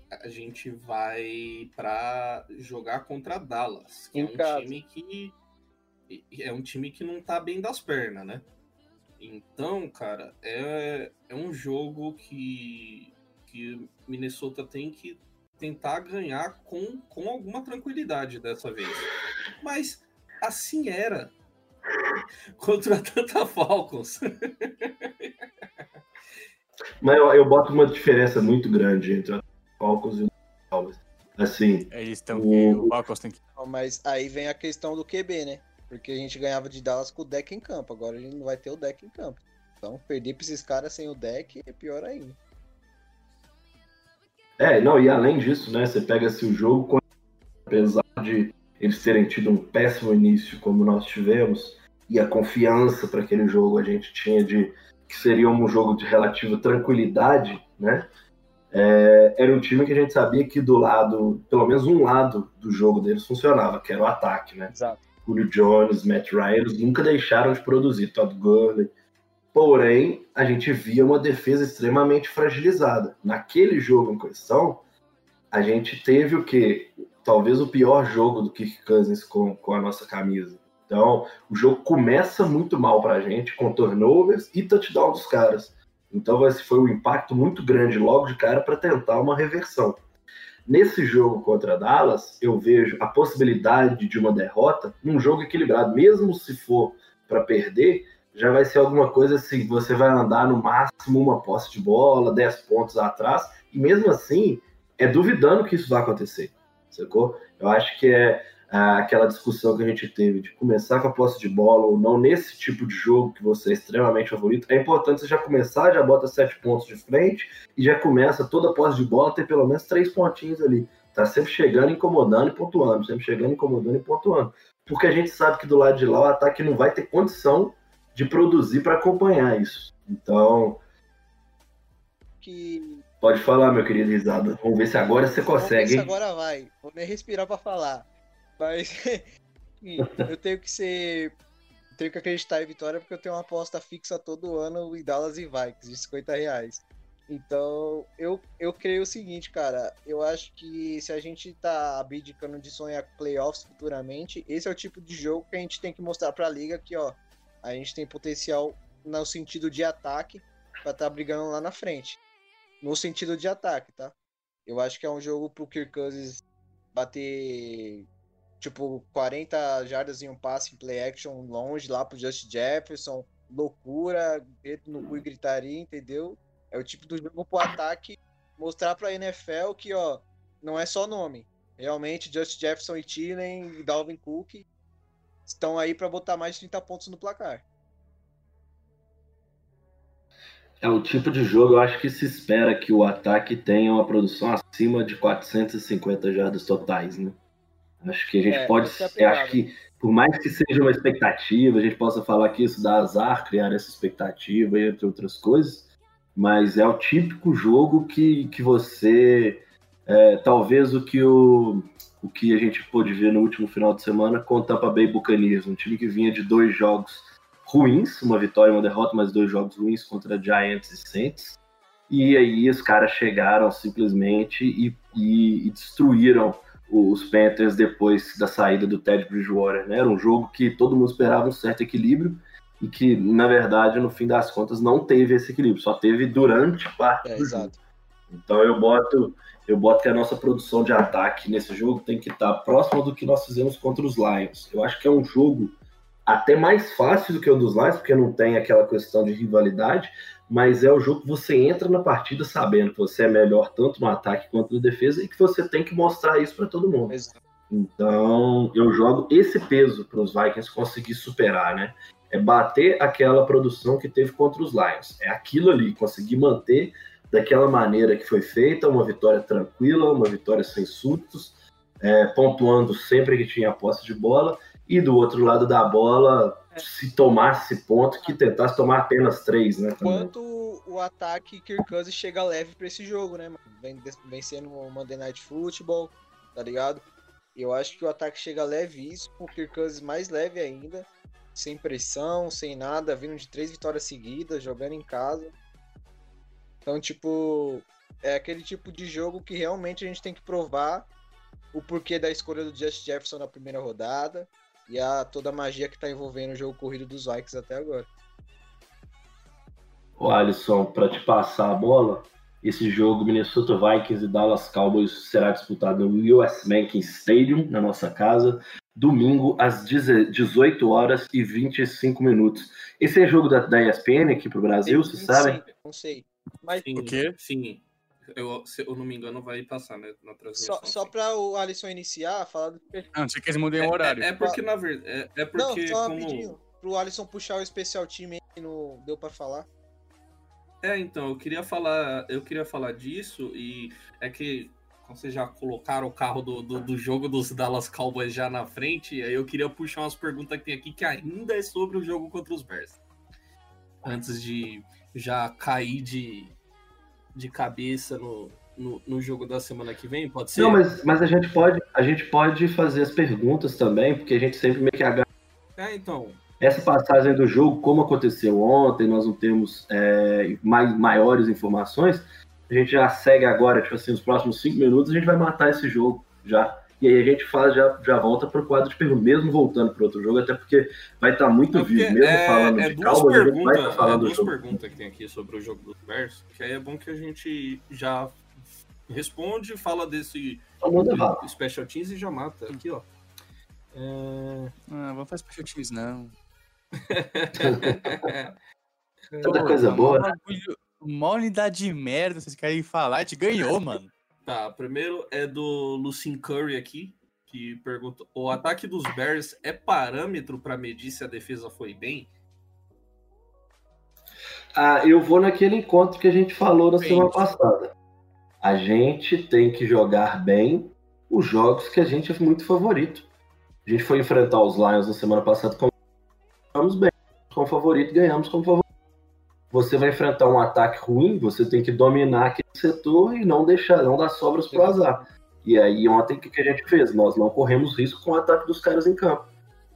a gente vai pra jogar contra Dallas, que é Em um casa. time que é um time que não tá bem das pernas, né? Então, cara, é, é um jogo que que Minnesota tem que tentar ganhar com, com alguma tranquilidade dessa vez. Mas assim era contra a Atlanta Falcons. Mas eu, eu boto uma diferença muito grande entre os Falcons e os Cowboys. Assim, isso, então O- que o Falcons tem que. Mas aí vem a questão do QB, né? Porque a gente ganhava de Dallas com o deck em campo. Agora a gente não vai ter o deck em campo. Então, perder pra esses caras sem o deck é pior ainda. É, não, e além disso, né, você pega se o jogo, com- apesar de eles terem tido um péssimo início como nós tivemos, e a confiança para aquele jogo a gente tinha de que seria um jogo de relativa tranquilidade, né? é, era um time que a gente sabia que do lado, pelo menos um lado do jogo deles funcionava, que era o ataque, né? Exato. Julio Jones, Matt Ryan, eles nunca deixaram de produzir, Todd Gurley. Porém, a gente via uma defesa extremamente fragilizada. Naquele jogo em questão, a gente teve o que? Talvez o pior jogo do Kirk Cousins com, com a nossa camisa. Então, o jogo começa muito mal pra gente, com turnovers e touchdown dos caras. Então, esse foi um impacto muito grande logo de cara para tentar uma reversão. Nesse jogo contra Dallas, eu vejo a possibilidade de uma derrota num jogo equilibrado, mesmo se for para perder, já vai ser alguma coisa assim, você vai andar no máximo uma posse de bola, 10 pontos atrás, e mesmo assim, é duvidando que isso vai acontecer, sacou? Eu acho que é aquela discussão que a gente teve de começar com a posse de bola ou não nesse tipo de jogo que você é extremamente favorito, é importante você já começar, já bota sete pontos de frente e já começa toda a posse de bola ter pelo menos três pontinhos ali. Tá sempre chegando, incomodando e pontuando, sempre chegando, incomodando e pontuando. Porque a gente sabe que do lado de lá o ataque não vai ter condição de produzir para acompanhar isso. Então, Que pode falar, meu querido risada. Vamos ver se agora você Vamos consegue, se hein? agora vai. Vou nem respirar pra falar. Mas sim, eu tenho que ser. Tenho que acreditar em vitória porque eu tenho uma aposta fixa todo ano em Dallas e Vikings de 50 reais. Então, eu, eu creio o seguinte, cara. Eu acho que se a gente tá abdicando de sonhar playoffs futuramente, esse é o tipo de jogo que a gente tem que mostrar pra liga que, ó, a gente tem potencial no sentido de ataque pra estar brigando lá na frente. No sentido de ataque, tá? Eu acho que é um jogo pro Kirk Cousins bater tipo 40 jardas em um passe em play action longe lá pro Justin Jefferson, loucura, dedo no cu e gritaria, entendeu? É o tipo do jogo pro ataque mostrar pra NFL que, ó, não é só nome. Realmente, Justin Jefferson e Thielen e Dalvin Cook estão aí pra botar mais de 30 pontos no placar. É o tipo de jogo, eu acho que se espera que o ataque tenha uma produção acima de 450 jardas totais, né? Acho que a gente É, pode. é acho que, por mais que seja uma expectativa, a gente possa falar que isso dá azar criar essa expectativa, entre outras coisas, mas é o típico jogo que, que você É, talvez o que, o, o que a gente pôde ver no último final de semana com o Tampa Bay Buccaneers, um time que vinha de dois jogos ruins, uma vitória e uma derrota, mas dois jogos ruins contra Giants e Saints. E aí os caras chegaram simplesmente e, e, e destruíram os Panthers depois da saída do Ted Bridgewater. Né? Era um jogo que todo mundo esperava um certo equilíbrio e que, na verdade, no fim das contas, não teve esse equilíbrio, só teve durante parte É, do jogo. exato. Então eu boto, eu boto que a nossa produção de ataque nesse jogo tem que estar próxima do que nós fizemos contra os Lions. Eu acho que é um jogo até mais fácil do que o dos Lions, porque não tem aquela questão de rivalidade, mas é o jogo que você entra na partida sabendo que você é melhor tanto no ataque quanto na defesa e que você tem que mostrar isso para todo mundo. Exato. Então, eu jogo esse peso para os Vikings conseguir superar, né? É bater aquela produção que teve contra os Lions. É aquilo ali, conseguir manter daquela maneira que foi feita, uma vitória tranquila, uma vitória sem sustos, é, pontuando sempre que tinha posse de bola, e do outro lado da bola, se tomasse ponto, que tentasse tomar apenas três, né? também. Enquanto o ataque Kirk Cousins chega leve pra esse jogo, né? Vem vencendo o Monday Night Football, tá ligado? Eu acho que o ataque chega levíssimo, o Kirk Cousins mais leve ainda, sem pressão, sem nada, vindo de três vitórias seguidas, jogando em casa. Então, tipo, é aquele tipo de jogo que realmente a gente tem que provar o porquê da escolha do Just Jefferson na primeira rodada e a toda a magia que tá envolvendo o jogo corrido dos Vikings até agora. O Alisson, para te passar a bola, esse jogo Minnesota Vikings e Dallas Cowboys será disputado no US Banking Stadium, na nossa casa, domingo às 18 horas e 25 minutos. Esse é jogo da, da ESPN aqui pro Brasil, vocês Não sabem? sei, Não sei. Mas Sim, O quê? Sim. Eu, se eu não me engano, vai passar, né? Na transmissão. só, só pra o Alisson iniciar, falar do Ah, não sei que eles mudem o horário. É, é porque, na verdade. É, é porque, Não, só como. rapidinho. Pro Alisson puxar o especial time aí no deu pra falar. É, então, eu queria falar, eu queria falar disso e é que vocês já colocaram o carro do, do, do jogo dos Dallas Cowboys já na frente, aí eu queria puxar umas perguntas que tem aqui que ainda é sobre o jogo contra os Bears. Antes de já cair de, de cabeça no, no, no jogo da semana que vem, pode ser? Não, mas, mas a, gente pode, a gente pode fazer as perguntas também, porque a gente sempre meio que agarra É, então. essa passagem do jogo, como aconteceu ontem, nós não temos é, mai- maiores informações. A gente já segue agora, tipo assim, nos próximos cinco minutos, a gente vai matar esse jogo já. E aí a gente faz, já, já volta pro quadro de perguntas, mesmo voltando pro outro jogo, até porque vai estar muito É porque vivo, mesmo falando é de duas calma, a gente vai perguntas, estar é falando do duas jogo. perguntas que tem aqui sobre o jogo dos Bears, que aí é bom que a gente já responde, fala desse lá. Special Teams e já mata. Aqui, ó. É... Ah, vamos fazer special teams, não. Tanta coisa boa. Mó unidade de merda, vocês querem falar, a gente ganhou, mano. Tá, primeiro é do Lucien Curry aqui, que pergunta: o ataque dos Bears é parâmetro para medir se a defesa foi bem? Ah, eu vou naquele encontro que a gente falou na semana passada. A gente tem que jogar bem os jogos que a gente é muito favorito. A gente foi enfrentar os Lions na semana passada como jogamos bem, como favorito, ganhamos como favorito. Você vai enfrentar um ataque ruim, você tem que dominar aquele setor e não deixar, não dar sobras pro azar. E aí ontem o que a gente fez? Nós não corremos risco com o ataque dos caras em campo.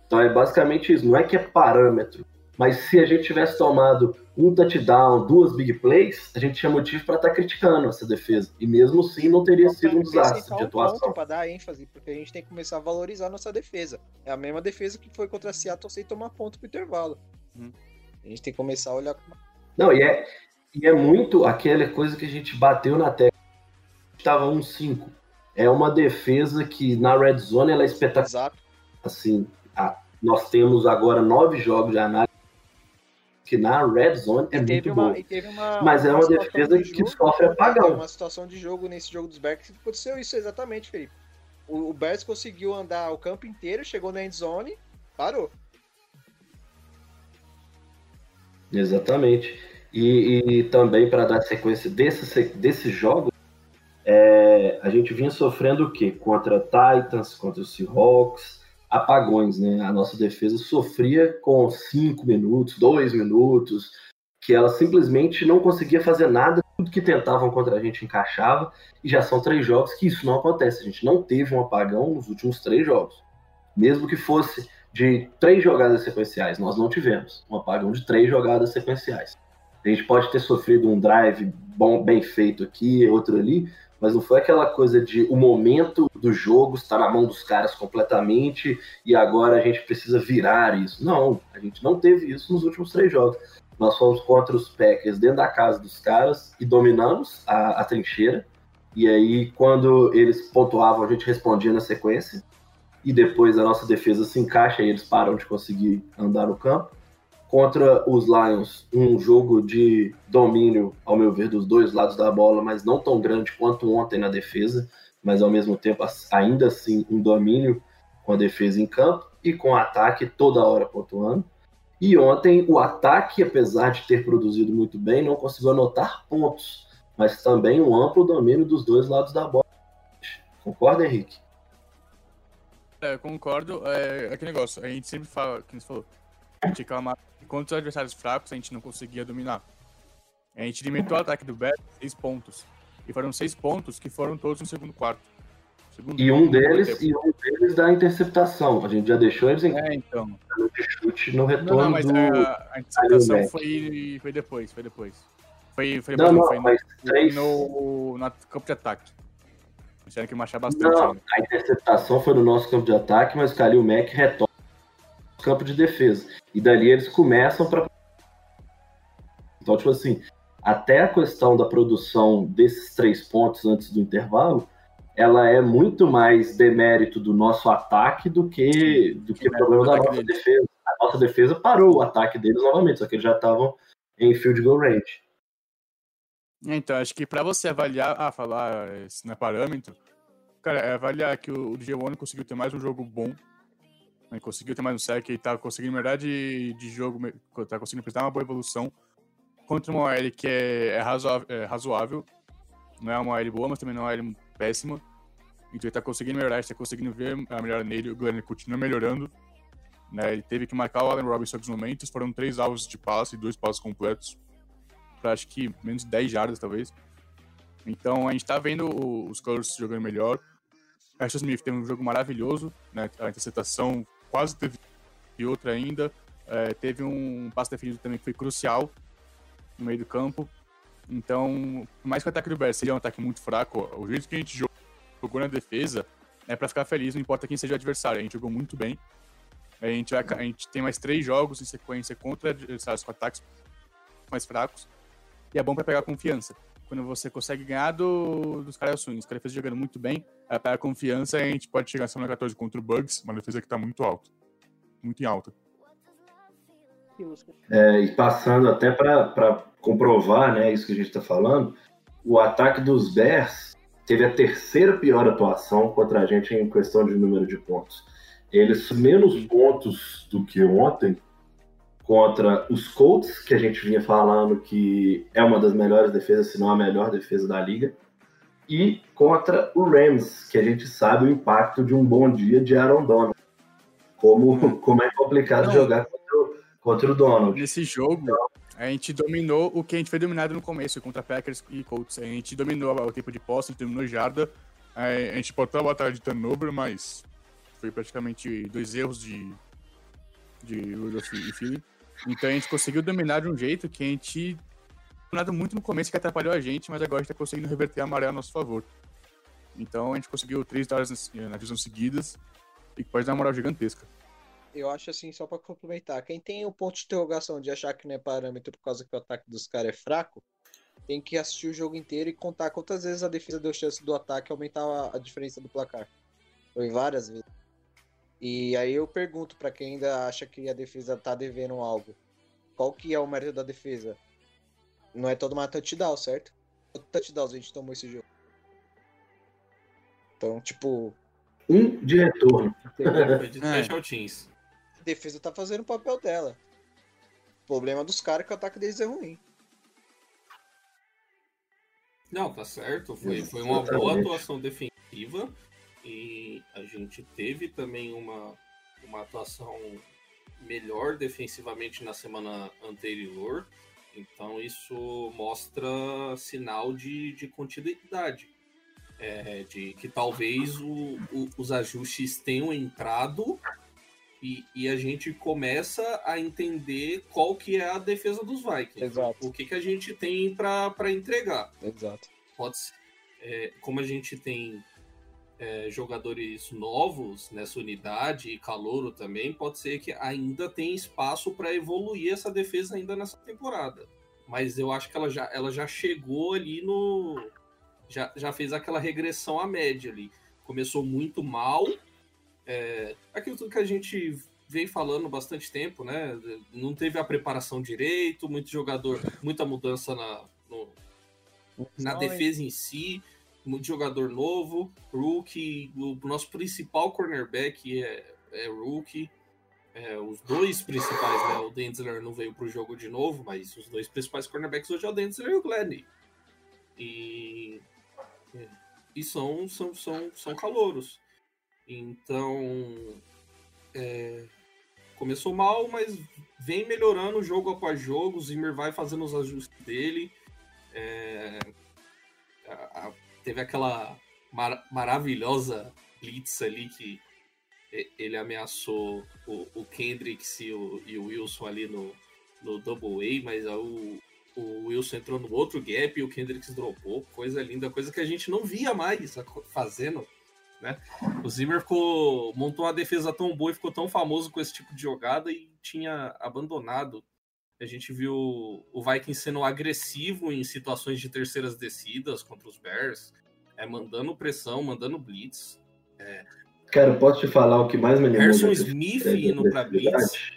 Então é basicamente isso, não é que é parâmetro, mas se a gente tivesse tomado um touchdown, duas big plays, a gente tinha motivo para estar criticando essa defesa. E mesmo assim não teria Só sido um desastre de um ponto atuação. pra dar ênfase, porque a gente tem que começar a valorizar a nossa defesa. É a mesma defesa que foi contra a Seattle sem tomar ponto pro intervalo. Hum. A gente tem que começar a olhar com Não, e é, e é muito aquela coisa que a gente bateu na tecla. Estava 1-5. É uma defesa que na red zone ela é espetacular. exato. Assim, a- nós temos agora nove jogos de análise que na red zone é muito uma, bom. uma. Mas é uma situação defesa de que sofre apagão. Teve uma situação de jogo nesse jogo dos Bears que aconteceu isso exatamente, Felipe. O, o Bears conseguiu andar o campo inteiro, chegou na end zone, parou. Exatamente. E, e também para dar sequência desse, desses jogos, é, a gente vinha sofrendo o quê? Contra Titans, contra Seahawks, apagões, né? A nossa defesa sofria com cinco minutos, dois minutos, que ela simplesmente não conseguia fazer nada, tudo que tentavam contra a gente encaixava, e já são três jogos que isso não acontece. A gente não teve um apagão nos últimos três jogos. Mesmo que fosse de três jogadas sequenciais, nós não tivemos um apagão de três jogadas sequenciais. A gente pode ter sofrido um drive bom, bem feito aqui, outro ali, mas não foi aquela coisa de o momento do jogo está na mão dos caras completamente e agora a gente precisa virar isso. Não, a gente não teve isso nos últimos três jogos. Nós fomos contra os Packers dentro da casa dos caras e dominamos a, a trincheira. E aí, quando eles pontuavam, a gente respondia na sequência. E depois a nossa defesa se encaixa e eles param de conseguir andar no campo contra os Lions, um jogo de domínio, ao meu ver, dos dois lados da bola, mas não tão grande quanto ontem na defesa, mas ao mesmo tempo ainda assim um domínio com a defesa em campo e com o ataque toda hora pontuando. E ontem o ataque, apesar de ter produzido muito bem, não conseguiu anotar pontos, mas também um amplo domínio dos dois lados da bola. Concorda, Henrique? É, concordo. É, é aquele negócio, a gente sempre fala, que você falou, a gente reclamava que contra os adversários fracos a gente não conseguia dominar. A gente limitou o ataque do Bears seis pontos. E foram seis pontos que foram todos no segundo quarto. Segundo e um deles e um deles da interceptação. A gente já deixou eles em é, então. chute no retorno. Não, não mas a, a interceptação foi, foi depois, foi depois. Foi, foi, não, não, foi mas no, três... no, no campo de ataque. Tiveram que marchar bastante. Não, a interceptação foi no nosso campo de ataque, mas o Kalil Mack retorna no campo de defesa. E dali eles começam para. Então, tipo assim, até a questão da produção desses três pontos antes do intervalo, ela é muito mais demérito do nosso ataque do que do que, que problema da nossa deles. defesa. A nossa defesa parou o ataque deles novamente, só que eles já estavam em field goal range. Então, acho que para você avaliar, ah, falar esse não é parâmetro, cara, é avaliar que o, o DJ1 conseguiu ter mais um jogo bom né, conseguiu ter mais um sec e tá conseguindo melhorar de, de jogo, tá conseguindo apresentar uma boa evolução contra uma OL que é, é, razoável, é, razoável, não é uma OL boa, mas também não é uma OL péssima. Então ele tá conseguindo melhorar, está conseguindo ver a melhora nele, o Glenn continua melhorando. Né, ele teve que marcar o Allen Robinson em alguns momentos, foram três alvos de passe e dois passos completos, para acho que menos de 10 jardas, talvez. Então a gente tá vendo os Colors jogando melhor. Ashton Smith teve um jogo maravilhoso, né, a interceptação quase teve outra ainda. É, teve um passe definido também que foi crucial no meio do campo. Então, mais que o ataque do Bears seja um ataque muito fraco, o jeito que a gente jogou na defesa é para ficar feliz, não importa quem seja o adversário. A gente jogou muito bem. A gente, vai, a gente tem mais três jogos em sequência contra adversários com ataques mais fracos. E é bom para pegar confiança. Quando você consegue ganhar do, dos caras ruins, os caras jogando muito bem, é, pega confiança e a gente pode chegar a semana 14 contra o Bugs, uma defesa que está muito alta. Muito em alta. É, e passando até para comprovar né, isso que a gente está falando, o ataque dos Bears teve a terceira pior atuação contra a gente em questão de número de pontos. Eles menos pontos do que ontem contra os Colts, que a gente vinha falando que é uma das melhores defesas, se não a melhor defesa da liga, e contra o Rams, que a gente sabe o impacto de um bom dia de Aaron Donald. Como, como é complicado não. jogar contra o, contra o Donald. Nesse jogo, a gente dominou o que a gente foi dominado no começo, contra Packers e Colts. A gente dominou o tempo de posse, a gente dominou jarda. A gente botou a batalha de turnover, mas foi praticamente dois erros de, de Rudolph e Philly. Então a gente conseguiu dominar de um jeito que a gente nada muito no começo que atrapalhou a gente, mas agora a gente tá conseguindo reverter a maré a nosso favor. Então a gente conseguiu três vitórias na divisão seguidas e pode dar uma moral gigantesca. Eu acho assim, só para complementar, quem tem o ponto de interrogação de achar que não é parâmetro por causa que o ataque dos caras é fraco, tem que assistir o jogo inteiro e contar quantas vezes a defesa deu chance do ataque aumentar a diferença do placar. Foi várias vezes. E aí eu pergunto para quem ainda acha que a defesa tá devendo algo. Qual que é o mérito da defesa? Não é todo uma touchdown, certo? Touchdowns a gente tomou esse jogo? Então, tipo... Um de retorno. É. A defesa tá fazendo o papel dela. O problema dos caras é que o ataque deles é ruim. Não, tá certo. Foi, foi uma boa atuação defensiva. E a gente teve também uma, uma atuação melhor defensivamente na semana anterior. Então isso mostra sinal de, de continuidade. É, de que talvez o, o, os ajustes tenham entrado e, e, a gente começa a entender qual que é a defesa dos Vikings. Exato. O que, que a gente tem para entregar. Exato. Pode ser. É, como a gente tem é, jogadores novos nessa unidade e calouro também, pode ser que ainda tem espaço para evoluir essa defesa ainda nessa temporada. Mas eu acho que ela já, ela já chegou ali no. Já, já fez aquela regressão à média ali. Começou muito mal. É, aquilo tudo que a gente vem falando bastante tempo, né? Não teve a preparação direito, muito jogador, muita mudança na, no, na defesa em si muito jogador novo, rookie, o nosso principal cornerback é, é rookie. É, os dois principais, né? O Denzler não veio para o jogo de novo, mas os dois principais cornerbacks hoje é o Denzler e o Glenn. E, e são, são, são, são calouros. Então, é, começou mal, mas vem melhorando jogo após jogo. O Zimmer vai fazendo os ajustes dele. É, a, a teve aquela mar maravilhosa blitz ali que ele ameaçou o, o Kendricks e o, e o Wilson ali no, no Double A, mas o, o Wilson entrou no outro gap e o Kendricks dropou. Coisa linda, coisa que a gente não via mais fazendo. Né? O Zimmer ficou, montou uma defesa tão boa e ficou tão famoso com esse tipo de jogada e tinha abandonado. A gente viu o Vikings sendo agressivo em situações de terceiras descidas contra os Bears, é, mandando pressão, mandando blitz. É... Cara, posso te falar o que mais me animou? Harrison Smith indo para blitz.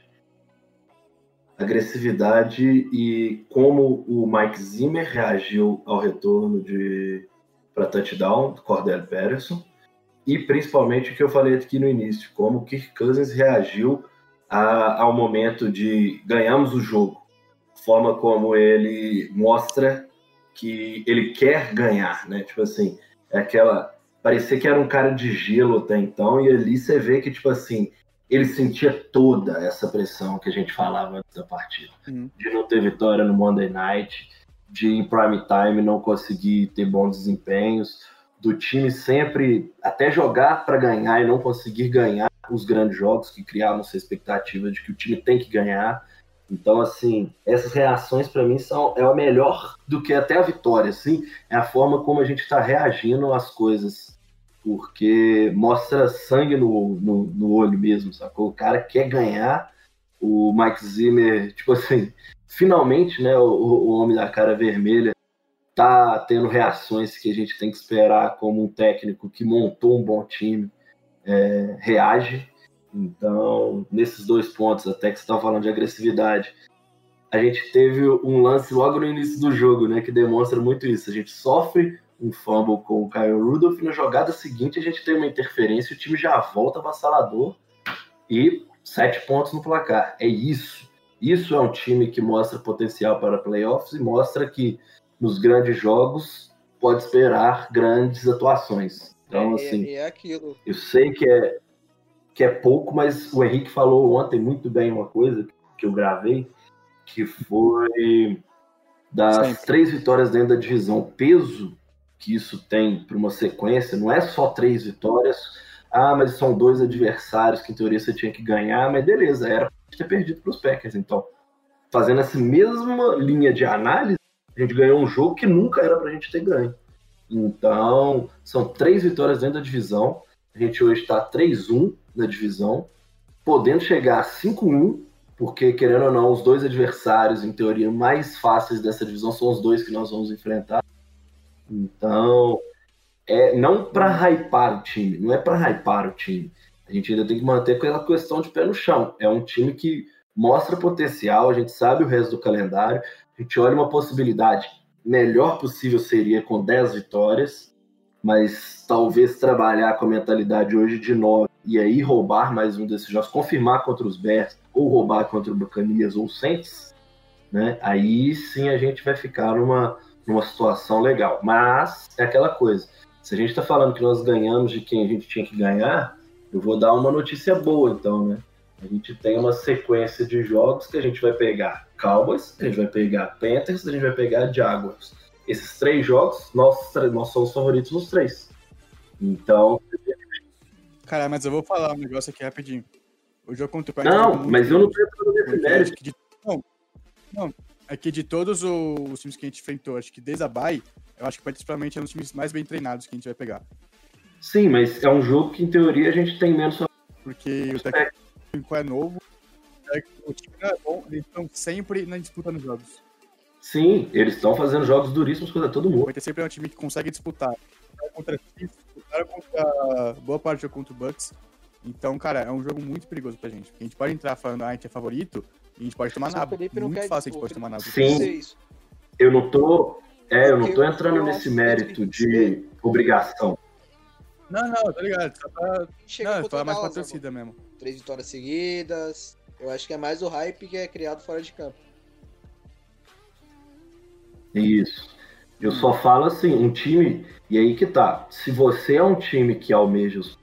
Agressividade e como o Mike Zimmer reagiu ao retorno de para touchdown do Cordell Patterson e principalmente o que eu falei aqui no início, como o Kirk Cousins reagiu a, ao momento de ganhamos o jogo, forma como ele mostra que ele quer ganhar, né? Tipo assim, é aquela. Parecia que era um cara de gelo até então, e ali você vê que, tipo assim, ele sentia toda essa pressão que a gente falava antes da partida. Uhum. De não ter vitória no Monday Night, de em prime time não conseguir ter bons desempenhos, do time sempre até jogar para ganhar e não conseguir ganhar os grandes jogos que criavam essa expectativa de que o time tem que ganhar. Então, assim, essas reações para mim são é o melhor do que até a vitória, assim, é a forma como a gente está reagindo às coisas, porque mostra sangue no, no, no, olho mesmo, sacou? O cara quer ganhar, o Mike Zimmer, tipo assim, finalmente, né, o, o homem da cara vermelha tá tendo reações que a gente tem que esperar como um técnico que montou um bom time é, reage então, nesses dois pontos, até que você estava falando de agressividade, a gente teve um lance logo no início do jogo, né, que demonstra muito isso. A gente sofre um fumble com o Kyle Rudolph, na jogada seguinte a gente tem uma interferência, o time já volta avassalador e sete pontos no placar. É isso. Isso é um time que mostra potencial para playoffs e mostra que nos grandes jogos pode esperar grandes atuações. Então, é, assim, é aquilo. eu sei que é, que é pouco, mas o Henrique falou ontem muito bem uma coisa que eu gravei, que foi das Sempre. três vitórias dentro da divisão, o peso que isso tem para uma sequência, não é só três vitórias, ah, mas são dois adversários que em teoria você tinha que ganhar, mas beleza, era ter perdido para os Packers, então. Fazendo essa mesma linha de análise, a gente ganhou um jogo que nunca era para a gente ter ganho. Então, são três vitórias dentro da divisão. A gente hoje está 3-1, na divisão, podendo chegar a 5-1, porque, querendo ou não, os dois adversários, em teoria, mais fáceis dessa divisão são os dois que nós vamos enfrentar. Então, é não para hypar o time, não é para hypar o time. A gente ainda tem que manter aquela questão de pé no chão. É um time que mostra potencial, a gente sabe o resto do calendário, a gente olha uma possibilidade melhor possível seria com 10 vitórias, mas talvez trabalhar com a mentalidade hoje de 9 e aí roubar mais um desses jogos, confirmar contra os Bears, ou roubar contra o Buccaneers ou o Saints, né? Aí sim a gente vai ficar numa, numa situação legal. Mas é aquela coisa. Se a gente está falando que nós ganhamos de quem a gente tinha que ganhar, eu vou dar uma notícia boa, então, né? A gente tem uma sequência de jogos que a gente vai pegar Cowboys, a gente vai pegar Panthers, a gente vai pegar Jaguars. Esses três jogos, nós, nós somos favoritos nos três. Então, Cara, mas eu vou falar um negócio aqui rapidinho. O jogo contra o Packers é não, muito mas eu não tô entrando nesse mérito. de... Não, não. É que de todos os times que a gente enfrentou, acho que desde a Bay, eu acho que provavelmente é um dos times mais bem treinados que a gente vai pegar. Sim, mas é um jogo que, em teoria, a gente tem menos Porque o técnico é novo, o time não é bom, eles estão sempre na disputa nos jogos. Sim, eles estão fazendo jogos duríssimos contra todo O mundo. Panthers sempre é um time que consegue disputar. Contra Chiefs, disputaram contra boa parte do jogo contra o Bucks. Então, cara, é um jogo muito perigoso pra gente. Porque a gente pode entrar falando, ah, a gente é favorito, e a gente pode tomar o nabo. Muito fácil a gente o pode tomar nabo. Sim. Eu não tô. É, eu não tô entrando nesse mérito que- de obrigação. Não, não, tá ligado. Só pra... Chega Não, o mais pra torcida mesmo. Três vitórias seguidas. Eu acho que é mais o hype que é criado fora de campo. Isso. Eu só falo assim, um time. E aí que tá. Se você é um time que almeja os.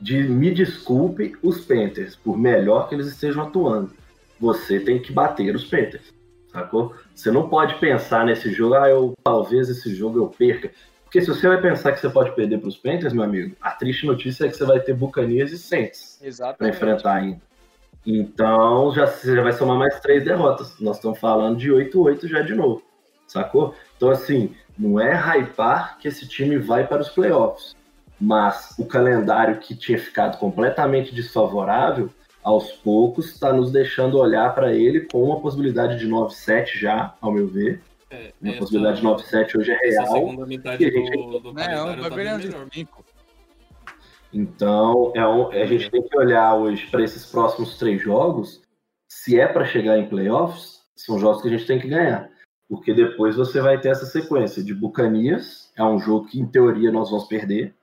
De, me desculpe os Panthers, por melhor que eles estejam atuando. Você tem que bater os Panthers. Sacou? Você não pode pensar nesse jogo, ah, eu talvez esse jogo eu perca. Porque se você vai pensar que você pode perder para os Panthers, meu amigo, a triste notícia é que você vai ter Buccaneers e Saints para enfrentar ainda. Então já, você já vai somar mais três derrotas. Nós estamos falando de 8-8 já de novo. Sacou? Então, assim, não é hypar que esse time vai para os playoffs. Mas o calendário que tinha ficado completamente desfavorável, aos poucos, está nos deixando olhar para ele com uma possibilidade de 9-7 já, ao meu ver. É, Uma essa- possibilidade de 9-7 hoje é essa real. segunda metade E a gente- do, do é um calendário tá é bem um melhor. cinco. Então, é um- a gente tem que olhar hoje para esses próximos três jogos. Se é para chegar em playoffs, são jogos que a gente tem que ganhar. Porque depois você vai ter essa sequência de Bucanias, é um jogo que em teoria nós vamos perder,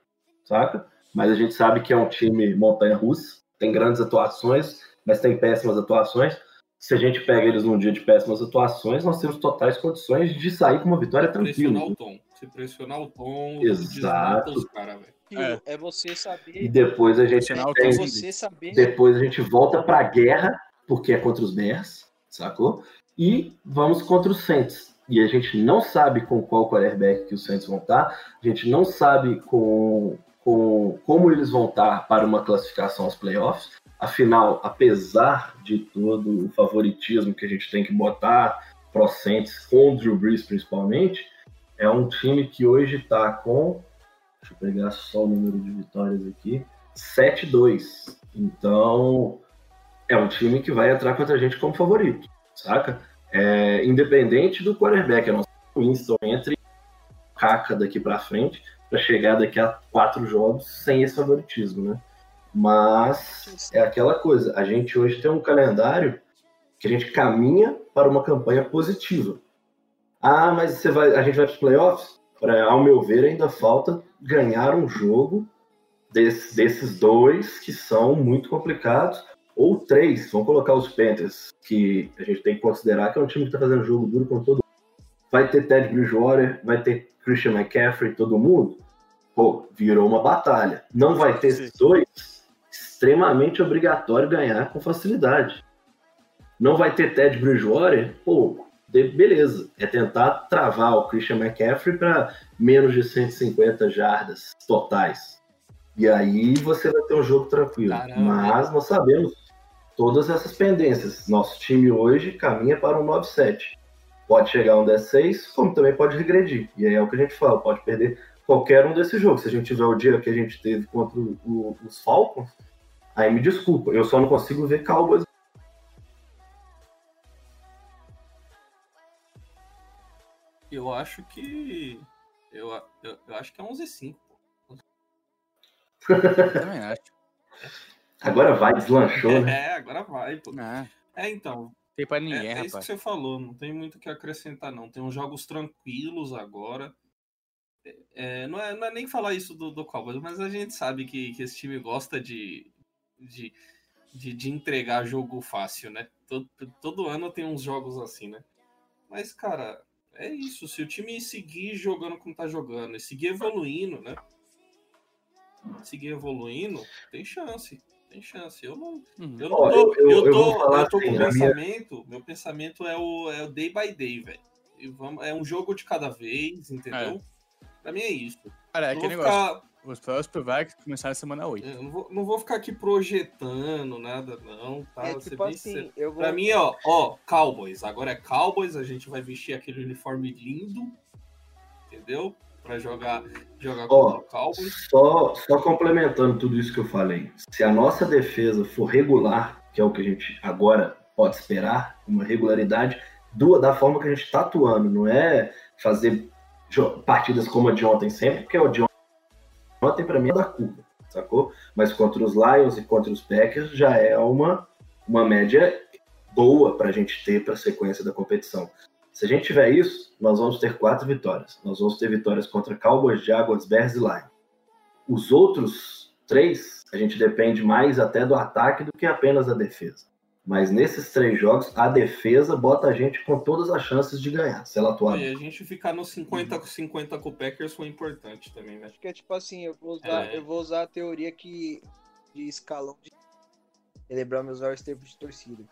saca? Mas a gente sabe que é um time montanha-russa, tem grandes atuações, mas tem péssimas atuações. Se a gente pega eles num dia de péssimas atuações, nós temos totais condições de sair com uma vitória Pressionar tranquila. o tom. Se pressionar o tom, Exato. os caras, velho. Aquilo É. você saber. E depois a gente É você saber. Depois a gente volta pra guerra, porque é contra os Bears, sacou? E vamos contra os Saints. E a gente não sabe com qual quarterback que os Saints vão estar, a gente não sabe com, com como eles vão estar para uma classificação aos playoffs. Afinal, apesar de todo o favoritismo que a gente tem que botar pro Saints, com o Drew Brees principalmente, é um time que hoje está com. Deixa eu pegar só o número de vitórias aqui. 7-2. Então, é um time que vai entrar contra a gente como favorito, saca? É, independente do quarterback, a nossa Winston entre caca daqui para frente para chegar daqui a quatro jogos sem esse favoritismo, né? Mas é aquela coisa, a gente hoje tem um calendário que a gente caminha para uma campanha positiva. Ah, mas você vai, a gente vai para os playoffs? Pra, ao meu ver, ainda falta ganhar um jogo desse- desses dois que são muito complicados, ou três, vamos colocar os Panthers, que a gente tem que considerar que é um time que está fazendo jogo duro com todo mundo. Vai ter Ted Bridgewater, vai ter Christian McCaffrey, todo mundo. Pô, virou uma batalha. Não vai ter esses dois, extremamente obrigatório ganhar com facilidade. Não vai ter Ted Bridgewater, pô, de- beleza. É tentar travar o Christian McCaffrey para menos de 150 jardas totais. E aí você vai ter um jogo tranquilo. Caramba. Mas nós sabemos todas essas pendências. Nosso time hoje caminha para um 9-7. Pode chegar a um 10-6, como também pode regredir. E aí é o que a gente fala, pode perder qualquer um desses jogos. Se a gente tiver o dia que a gente teve contra o- o- os Falcons, aí me desculpa, eu só não consigo ver Cowboys. Eu acho que. Eu, eu, eu acho que é 11-5. pô. Também acho. Agora vai, deslanchou, né? É, agora vai, pô. Não, É, então. tem pra É, ninguém, é isso que você falou, não tem muito o que acrescentar, não. Tem uns jogos tranquilos agora. É, não, é, não é nem falar isso do, do Cowboys, mas a gente sabe que, que esse time gosta de, de, de, de entregar jogo fácil, né? Todo, todo ano tem uns jogos assim, né? Mas, cara, é isso. Se o time seguir jogando como tá jogando e seguir evoluindo, né? Seguir evoluindo, tem chance. Tem chance. Eu não. Uhum. Eu, não Ó, tô, eu- eu, eu tô, eu tô assim, com a minha- pensamento. Meu pensamento é o, é o day by day, velho. É um jogo de cada vez, entendeu? Pra mim é isso. Cara, é vou negócio. ficar- Os playoffs pro Vikings começaram na semana 8. eu não, vou, não vou ficar aqui projetando nada, não. Tá? É tipo assim, vou. Pra mim, ó, ó, Cowboys. Agora é Cowboys, a gente vai vestir aquele uniforme lindo, entendeu? Pra jogar, jogar Ó, contra o Cowboys. Só, só complementando tudo isso que eu falei. Se a nossa defesa for regular, que é o que a gente agora pode esperar, uma regularidade, do, da forma que a gente está atuando, não é fazer partidas como a de ontem sempre, porque o de ontem para mim é da curva, sacou? Mas contra os Lions e contra os Packers já é uma, uma média boa para a gente ter para a sequência da competição. Se a gente tiver isso, nós vamos ter quatro vitórias. Nós vamos ter vitórias contra Cowboys, Jaguars, Bears e Lions. Os outros três, a gente depende mais até do ataque do que apenas da defesa. Mas nesses três jogos, a defesa bota a gente com todas as chances de ganhar, se ela atuar. E a gente ficar no 50 com 50 com o Packers foi importante também, né? Acho que é tipo assim, eu vou usar, É. eu vou usar a teoria que de escalão de relembrar meus vários tempos de torcida.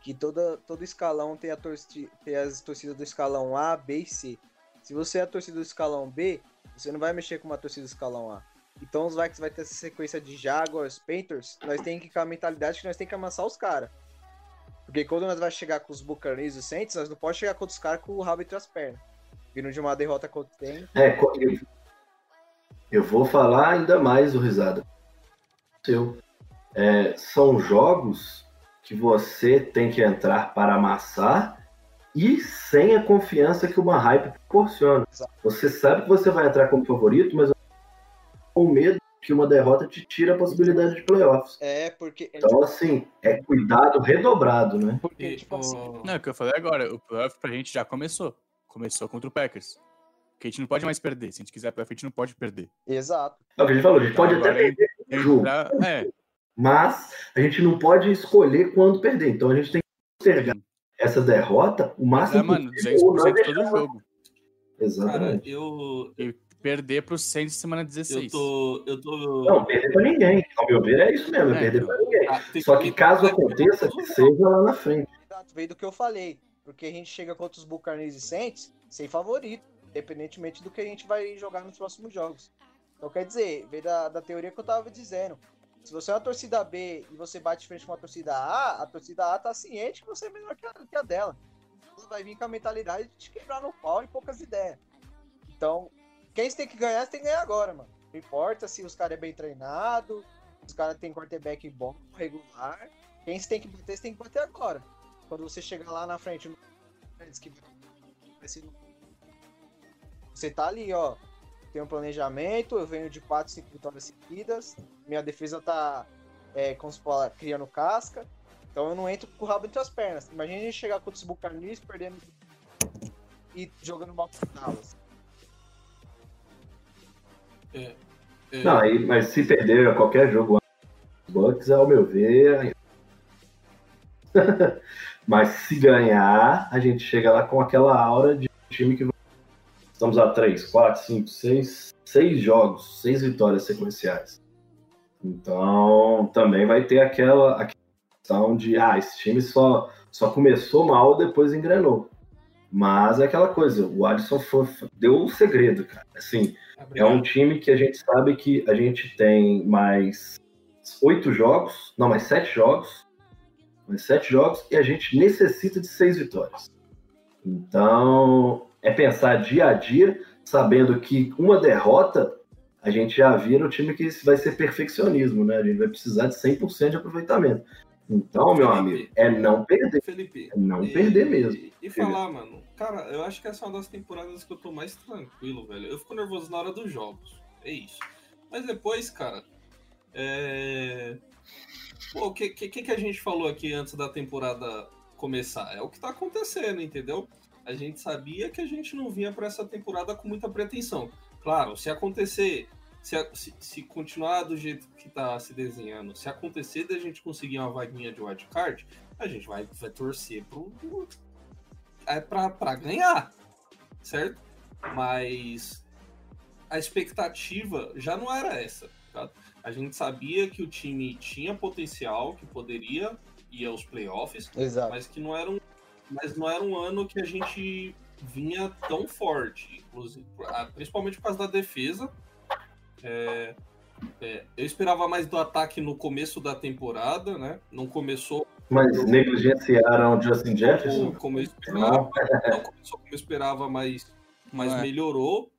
Que toda, todo escalão tem, a torci, tem as torcidas do escalão A, B e C. Se você é a torcida do escalão B, você não vai mexer com uma torcida do escalão A. Então os Vikings vai ter essa sequência de Jaguars, Panthers, nós tem que ir com a mentalidade que nós tem que amassar os caras. Porque quando nós vai chegar com os Buccaneers e os Saints, nós não pode chegar com os caras com o rabo entre as pernas. Vindo de uma derrota contra tem. É, eu vou falar ainda mais o risada. Seu. É, são jogos que você tem que entrar para amassar e sem a confiança que uma hype proporciona. Exato. Você sabe que você vai entrar como favorito, mas com medo que uma derrota te tire a possibilidade de playoffs. É, porque. Então, assim, é cuidado redobrado, né? Porque, tipo assim, Não, é o que eu falei agora. O playoff pra gente já começou. Começou contra o Packers. Porque a gente não pode mais perder. Se a gente quiser playoff, a gente não pode perder. exato. É o que a gente falou, a gente pode até perder o jogo, É, mas a gente não pode escolher quando perder. Então a gente tem que postergar essa derrota o máximo é mano, possível, ou não 200% deixar todo jogo. Cara, Exatamente. eu, Perder pro Saints semana eu 16. tô. Eu tô. Não, perder pra ninguém. Ao meu ver, é isso mesmo, é É, perder então. pra ninguém. Ah, Só que caso tem aconteça, que seja lá na frente. Exato, veio do que eu falei. Porque a gente chega contra os Buccaneers e Saints sem favorito, independentemente do que a gente vai jogar nos próximos jogos. Então quer dizer, veio da, da teoria que eu tava dizendo. Se você é uma torcida B e você bate de frente com uma torcida A, a torcida A tá ciente que você é melhor que a, que a dela. Ela vai vir com a mentalidade de te quebrar no pau e poucas ideias. Então, quem você tem que ganhar, você tem que ganhar agora, mano. Não importa se os caras é bem treinado, os caras têm quarterback bom, regular. Quem você tem que bater, você tem que bater agora. Quando você chegar lá na frente, você tá ali, ó. Tem um planejamento, eu venho de 4, 5 vitórias seguidas. Minha defesa tá, é, como se fala, criando casca. Então eu não entro com o rabo entre as pernas. Imagina a gente chegar contra os Buccaneers perdendo e jogando mal com Dallas. É, Não, aí, mas se perder qualquer jogo os Bucks, ao meu ver. mas se ganhar, a gente chega lá com aquela aura de time que estamos a 3, 4, 5, 6, 6 jogos, 6 vitórias sequenciais. Então também vai ter aquela, aquela questão de ah, esse time só, só começou mal, depois engrenou. Mas é aquela coisa, o Alisson foi, deu um segredo, cara. Assim, é um time que a gente sabe que a gente tem mais oito jogos, não, mais sete jogos, mais sete jogos, e a gente necessita de seis vitórias. Então, é pensar dia a dia, sabendo que uma derrota, a gente já vira o time que vai ser perfeccionismo, né? A gente vai precisar de 100% de aproveitamento. Então, meu amigo, é não perder, Felipe. é não e- perder mesmo. E falar, mano, cara, eu acho que essa é uma das temporadas que eu tô mais tranquilo, velho. Eu fico nervoso na hora dos jogos. É isso. Mas depois, cara, é. Pô, o que, que, que a gente falou aqui antes da temporada começar? É o que tá acontecendo, entendeu? A gente sabia que a gente não vinha pra essa temporada com muita pretensão. Claro, se acontecer, se, se, se continuar do jeito que tá se desenhando, se acontecer da gente conseguir uma vaguinha de wildcard, a gente vai, vai torcer pro, é pra, pra ganhar, certo? Mas a expectativa já não era essa. tá? A gente sabia que o time tinha potencial, que poderia ir aos playoffs, Exato. mas que não era um, mas não era um ano que a gente vinha tão forte, inclusive, principalmente por causa da defesa. É, é, eu esperava mais do ataque no começo da temporada, né? Não começou Mas negligenciaram o Justin Jefferson? como eu esperava, não começou como eu esperava, mas, mas é. melhorou.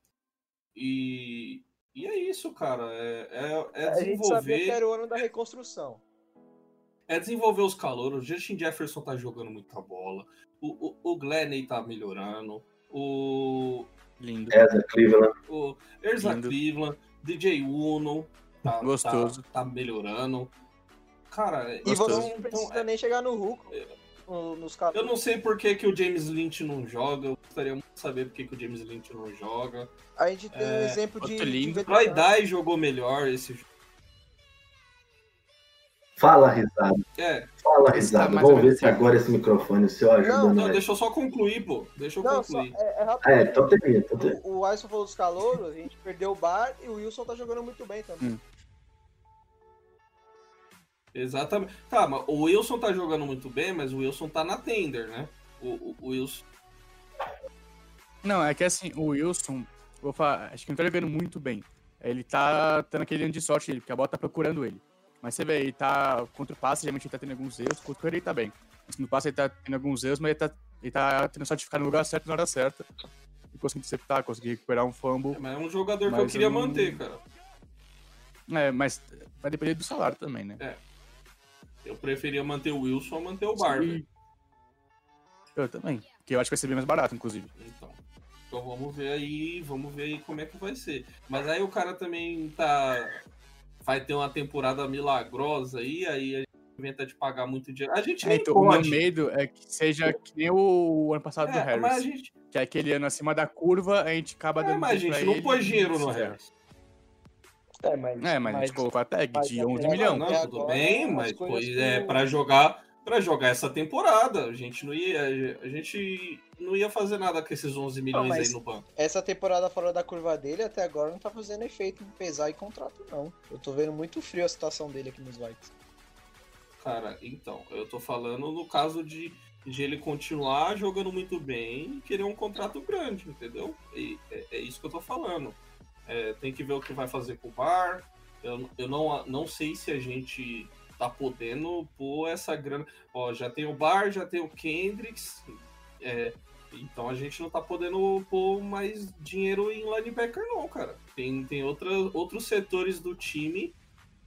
E, e é isso, cara. É, é, é a gente sabia que desenvolver, era o ano da reconstrução. é desenvolver os calouros. O Justin Jefferson tá jogando muita bola. O, o, o Glenn tá melhorando. O, Lindo. Ezra Cleveland. o Erza Lindo. Cleveland, DJ Uno, tá, Gostoso. Tá, tá melhorando. Cara, E você não então, precisa é- nem chegar no Hulk. no- Nos caras. eu não sei por que, que o James Lynch não joga. Eu gostaria muito de saber por que, que o James Lynch não joga. A gente tem um É, exemplo de. de veterano. Dye jogou melhor esse jogo. Fala, risada. É, Fala, Esse risada. tá Vamos ver se agora esse microfone seu ajuda Não, não, deixa eu só concluir, pô. Deixa eu Não, só, concluir. é, é rápido. É, então termina. Então termina. O, o Alisson falou dos calouros, a gente perdeu o bar e o Wilson tá jogando muito bem também. Hum. Exatamente. Tá, mas o Wilson tá jogando muito bem, mas o Wilson tá na tender, né? O, o, o Wilson. Não, é que assim, o Wilson, vou falar, acho que não tá jogando muito bem. Ele tá tendo aquele ano de sorte dele, porque a bola tá procurando ele. Mas você vê, ele tá contra o passe, geralmente ele tá tendo alguns erros, contra o ele tá bem. No passe ele tá tendo alguns erros, mas ele tá, ele tá tendo sorte de ficar no lugar certo na hora certa. E conseguir interceptar, conseguir recuperar um fumble. É, mas é um jogador que eu queria não- manter, cara. É, mas vai depender do salário também, né? Eu preferia manter o Wilson a manter o Barber. Eu também. Que eu acho que vai ser bem mais barato, inclusive. Então. Então vamos ver aí, vamos ver aí como é que vai ser. Mas aí o cara também tá. Vai ter uma temporada milagrosa aí, aí a gente inventa de pagar muito dinheiro. A gente É, então, o meu pode. medo é que seja que nem o ano passado do É, Harris. mas a gente, Que é aquele ano acima da curva, a gente acaba é, dando mas a gente não pôs dinheiro no. Harris. É, mas. É, mas, a gente colocou a tag mas de até 11 agora milhões. Não, Até tudo agora, bem, as mas foi que é, para jogar para jogar essa temporada. A gente não ia a gente não ia fazer nada com esses 11 milhões mas- aí no banco. Essa temporada fora da curva dele até agora não tá fazendo efeito em pesar e contrato, não. Eu tô vendo muito frio a situação dele aqui nos Vikings. Cara, então, eu tô falando no caso de, de ele continuar jogando muito bem e querer um contrato grande, entendeu? E é, é isso que eu tô falando. É, tem que ver o que vai fazer com o Bar. Eu, eu não, não sei se a gente tá podendo pôr essa grana. Ó, já tem o Bar, já tem o Kendricks. é, então a gente não tá podendo pôr mais dinheiro em linebacker, não, cara. Tem, tem outra, outros setores do time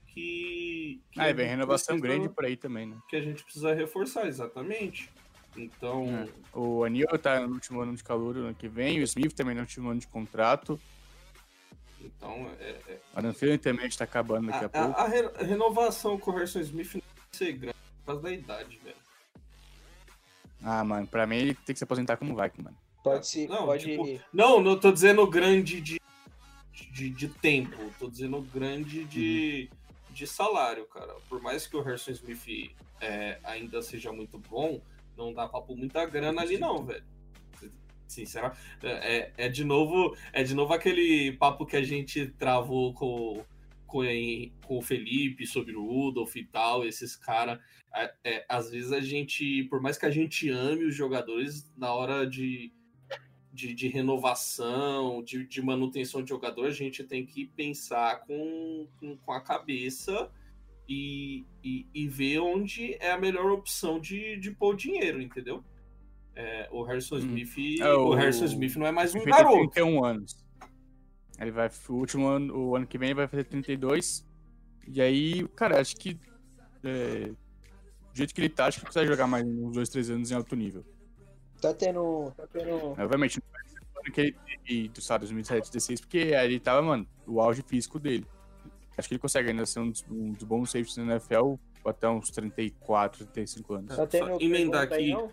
que. que Ah, vem gente renovação precisa- grande por aí também, né? que a gente precisa reforçar, exatamente. Então, É. O Anil tá no último ano de calor no ano que vem, o Smith também no último ano de contrato. Então é, é- Thielen também está acabando daqui a, a, pouco. a- a re- a renovação com o Harrison Smith não vai ser grande por causa da idade, velho. Ah, mano, pra mim ele tem que se aposentar como Viking, mano. Pode se. Não, pode. tipo, Não, não tô dizendo grande de, de, de tempo, tô dizendo grande de, de salário, cara. Por mais que o Harrison Smith é, ainda seja muito bom, não dá pra pôr muita grana ali, não, velho. Sinceramente, é, é de novo é de novo aquele papo que a gente travou com, com, com o Felipe sobre o Rudolph e tal, esses caras. É, é, às vezes a gente, por mais que a gente ame os jogadores, na hora de, de, de renovação, de, de manutenção de jogador, a gente tem que pensar com, com, com a cabeça e, e, e ver onde é a melhor opção de, de pôr dinheiro, entendeu? É, o Harrison Hum. Smith. É, o... o- Harrison Smith não é mais um Ele tem garoto. 31 anos. Ele vai. O último ano, o ano que vem ele vai fazer 32. E aí, cara, acho que. é, do jeito que ele tá, acho que ele consegue jogar mais uns 2, 3 anos em alto nível. Tá tendo. Tá tendo. Obviamente, não vai ser o ano que ele teve do sabe, 2017, 2016, porque ele tava, mano, o auge físico dele. Acho que ele consegue ainda ser um dos, um dos bons safeties na NFL até uns 34, 35 anos. Tá tendo Só emendar aí, aqui. não?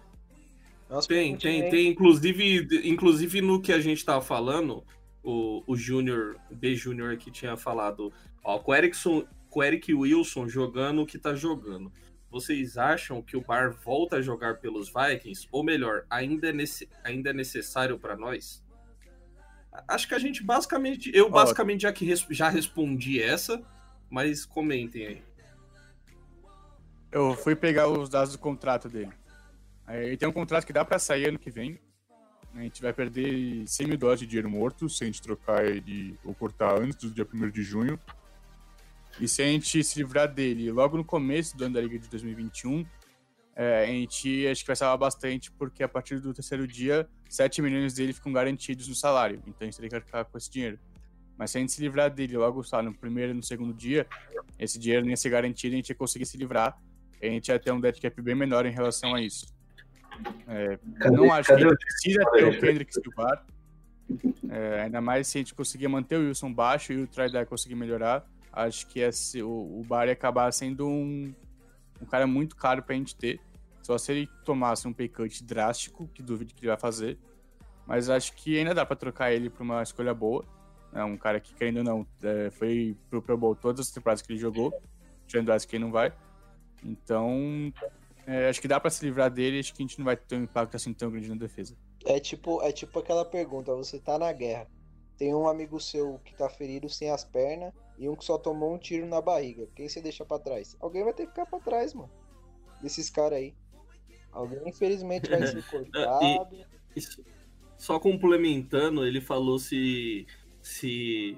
Nossa, Tem, tem, tem. Inclusive, inclusive no que a gente tava falando, o, o Júnior, o B Júnior aqui tinha falado, ó, com o Erickson, com o Eric Wilson jogando o que tá jogando. Vocês acham que o Bar volta a jogar pelos Vikings? Ou melhor, ainda é, nesse, ainda é necessário para nós? Acho que a gente basicamente. Eu Ó. basicamente já, que res- já respondi essa. Mas comentem aí. Eu fui pegar os dados do contrato dele. Ele tem um contrato que dá pra sair ano que vem. A gente vai perder 100 mil dólares de dinheiro morto se a gente trocar ele ou cortar antes do dia 1 de junho. E se a gente se livrar dele logo no começo do ano da Liga de 2021, é, a gente acho que vai salvar bastante, porque a partir do terceiro dia, 7 milhões dele ficam garantidos no salário. Então a gente teria que arcar com esse dinheiro. Mas se a gente se livrar dele logo sabe, no primeiro e no segundo dia, esse dinheiro não ia ser garantido a gente ia conseguir se livrar. A gente ia ter um dead cap bem menor em relação a isso. É, Cadê- não acho que a precisa ter o Kendrick Silvar. É, ainda mais se a gente conseguir manter o Wilson baixo e o Tridai conseguir melhorar. Acho que esse, o, o Bar ia acabar sendo um, um cara muito caro pra gente ter. Só se ele tomasse um pay cut drástico, que duvido que ele vai fazer. Mas acho que ainda dá pra trocar ele pra uma escolha boa. É um cara que, querendo ou não, é, foi pro Pro Bowl todas as temporadas que ele jogou. Tirando essa que ele não vai. Então, é, acho que dá pra se livrar dele. Acho que a gente não vai ter um impacto assim tão grande na defesa. É tipo, é tipo aquela pergunta, você tá na guerra. Tem um amigo seu que tá ferido sem as pernas e um que só tomou um tiro na barriga. Quem você deixa pra trás? Alguém vai ter que ficar pra trás, mano. Desses caras aí. Alguém infelizmente vai ser cortado. Isso. Só complementando, ele falou se se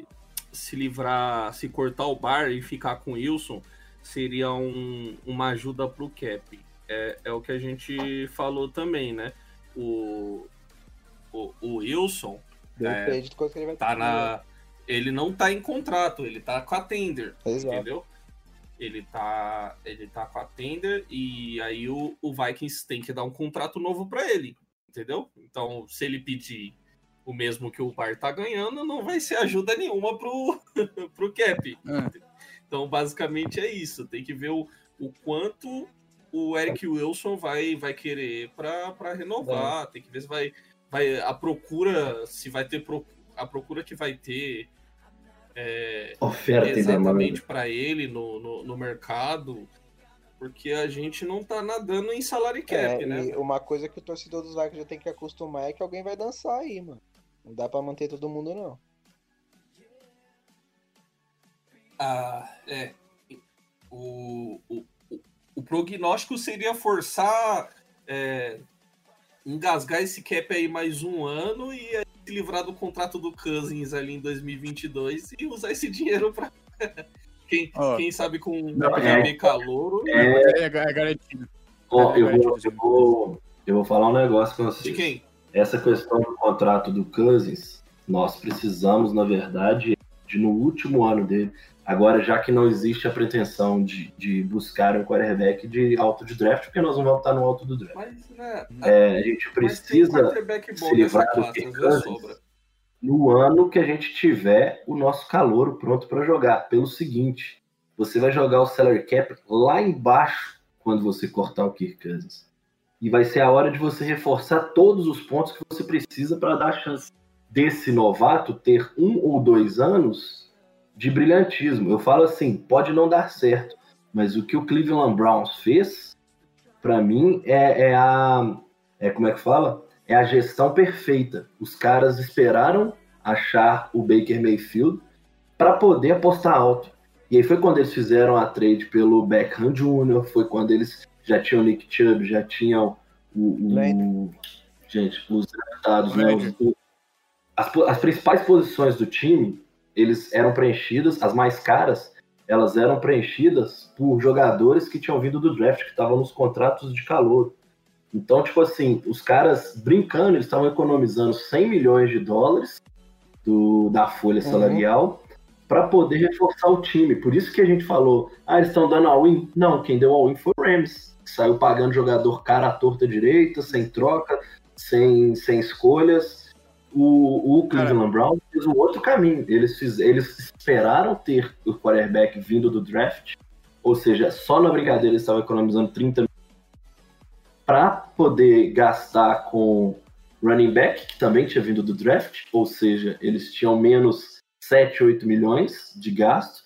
se livrar, se cortar o bar e ficar com o Wilson seria um- uma ajuda pro cap. É, é o que a gente falou também, né? O, o, o Wilson Depende de coisa que ele vai tá ter. na. Ele não tá em contrato, ele tá com a tender. Exato. entendeu? Ele tá, ele tá com a tender e aí o, o Vikings tem que dar um contrato novo pra ele, entendeu? Então, se ele pedir o mesmo que o Bar tá ganhando, não vai ser ajuda nenhuma pro, pro Cap. É. Então, basicamente é isso. Tem que ver o, o quanto o Eric Wilson vai, vai querer para renovar. Tem que ver se vai, vai a procura, se vai ter pro- a procura que vai ter é, Oferta exatamente para ele no, no, no mercado, porque a gente não tá nadando em salário cap, É, né? e uma coisa que o torcedor dos Vikings já tem que acostumar é que alguém vai dançar aí, mano. Não dá pra manter todo mundo, não. Ah, é. O, o, o, prognóstico seria forçar, é, engasgar esse cap aí mais um ano e aí se livrar do contrato do Cousins ali em 2022 e usar esse dinheiro para quem, Ó. quem sabe com um Não, é. PB calouro. É, É, é garantido. ó, eu, vou, eu, vou, eu vou falar um negócio com De vocês. quem? Essa questão do contrato do Cousins, nós precisamos, na verdade, de no último ano dele. Agora, já que não existe a pretensão de, de buscar um quarterback de alto de draft, porque nós não vamos estar no alto do draft. Mas, né, É, a gente um precisa se livrar do Kirk no ano que a gente tiver o nosso calouro pronto para jogar. Pelo seguinte, você vai jogar o salary cap lá embaixo quando você cortar o Kirk Cousins. E vai ser a hora de você reforçar todos os pontos que você precisa para dar a chance desse novato ter um ou dois anos de brilhantismo. Eu falo assim, pode não dar certo, mas o que o Cleveland Browns fez, para mim, é, é a. É, como é que fala? É a gestão perfeita. Os caras esperaram achar o Baker Mayfield para poder apostar alto. E aí foi quando eles fizeram a trade pelo Beckham Jr., foi quando eles já tinham o Nick Chubb, já tinham o. o- gente, os draftados, né? As, as principais posições do time, eles eram preenchidas, as mais caras, elas eram preenchidas por jogadores que tinham vindo do draft, que estavam nos contratos de calor. Então, tipo assim, os caras brincando, eles estavam economizando 100 milhões de dólares do, da folha Uhum. salarial para poder reforçar o time. Por isso que a gente falou, ah, eles estão dando all-in. Não, quem deu all-in foi o Rams, que saiu pagando jogador cara à torta direita, sem troca, sem, sem escolhas. O, o Cleveland Brown fez o outro caminho. Eles, fiz, eles esperaram ter o quarterback vindo do draft, ou seja, só na brincadeira eles estavam economizando 30 para poder gastar com running back, que também tinha vindo do draft, ou seja, eles tinham menos 7, 8 milhões de gasto.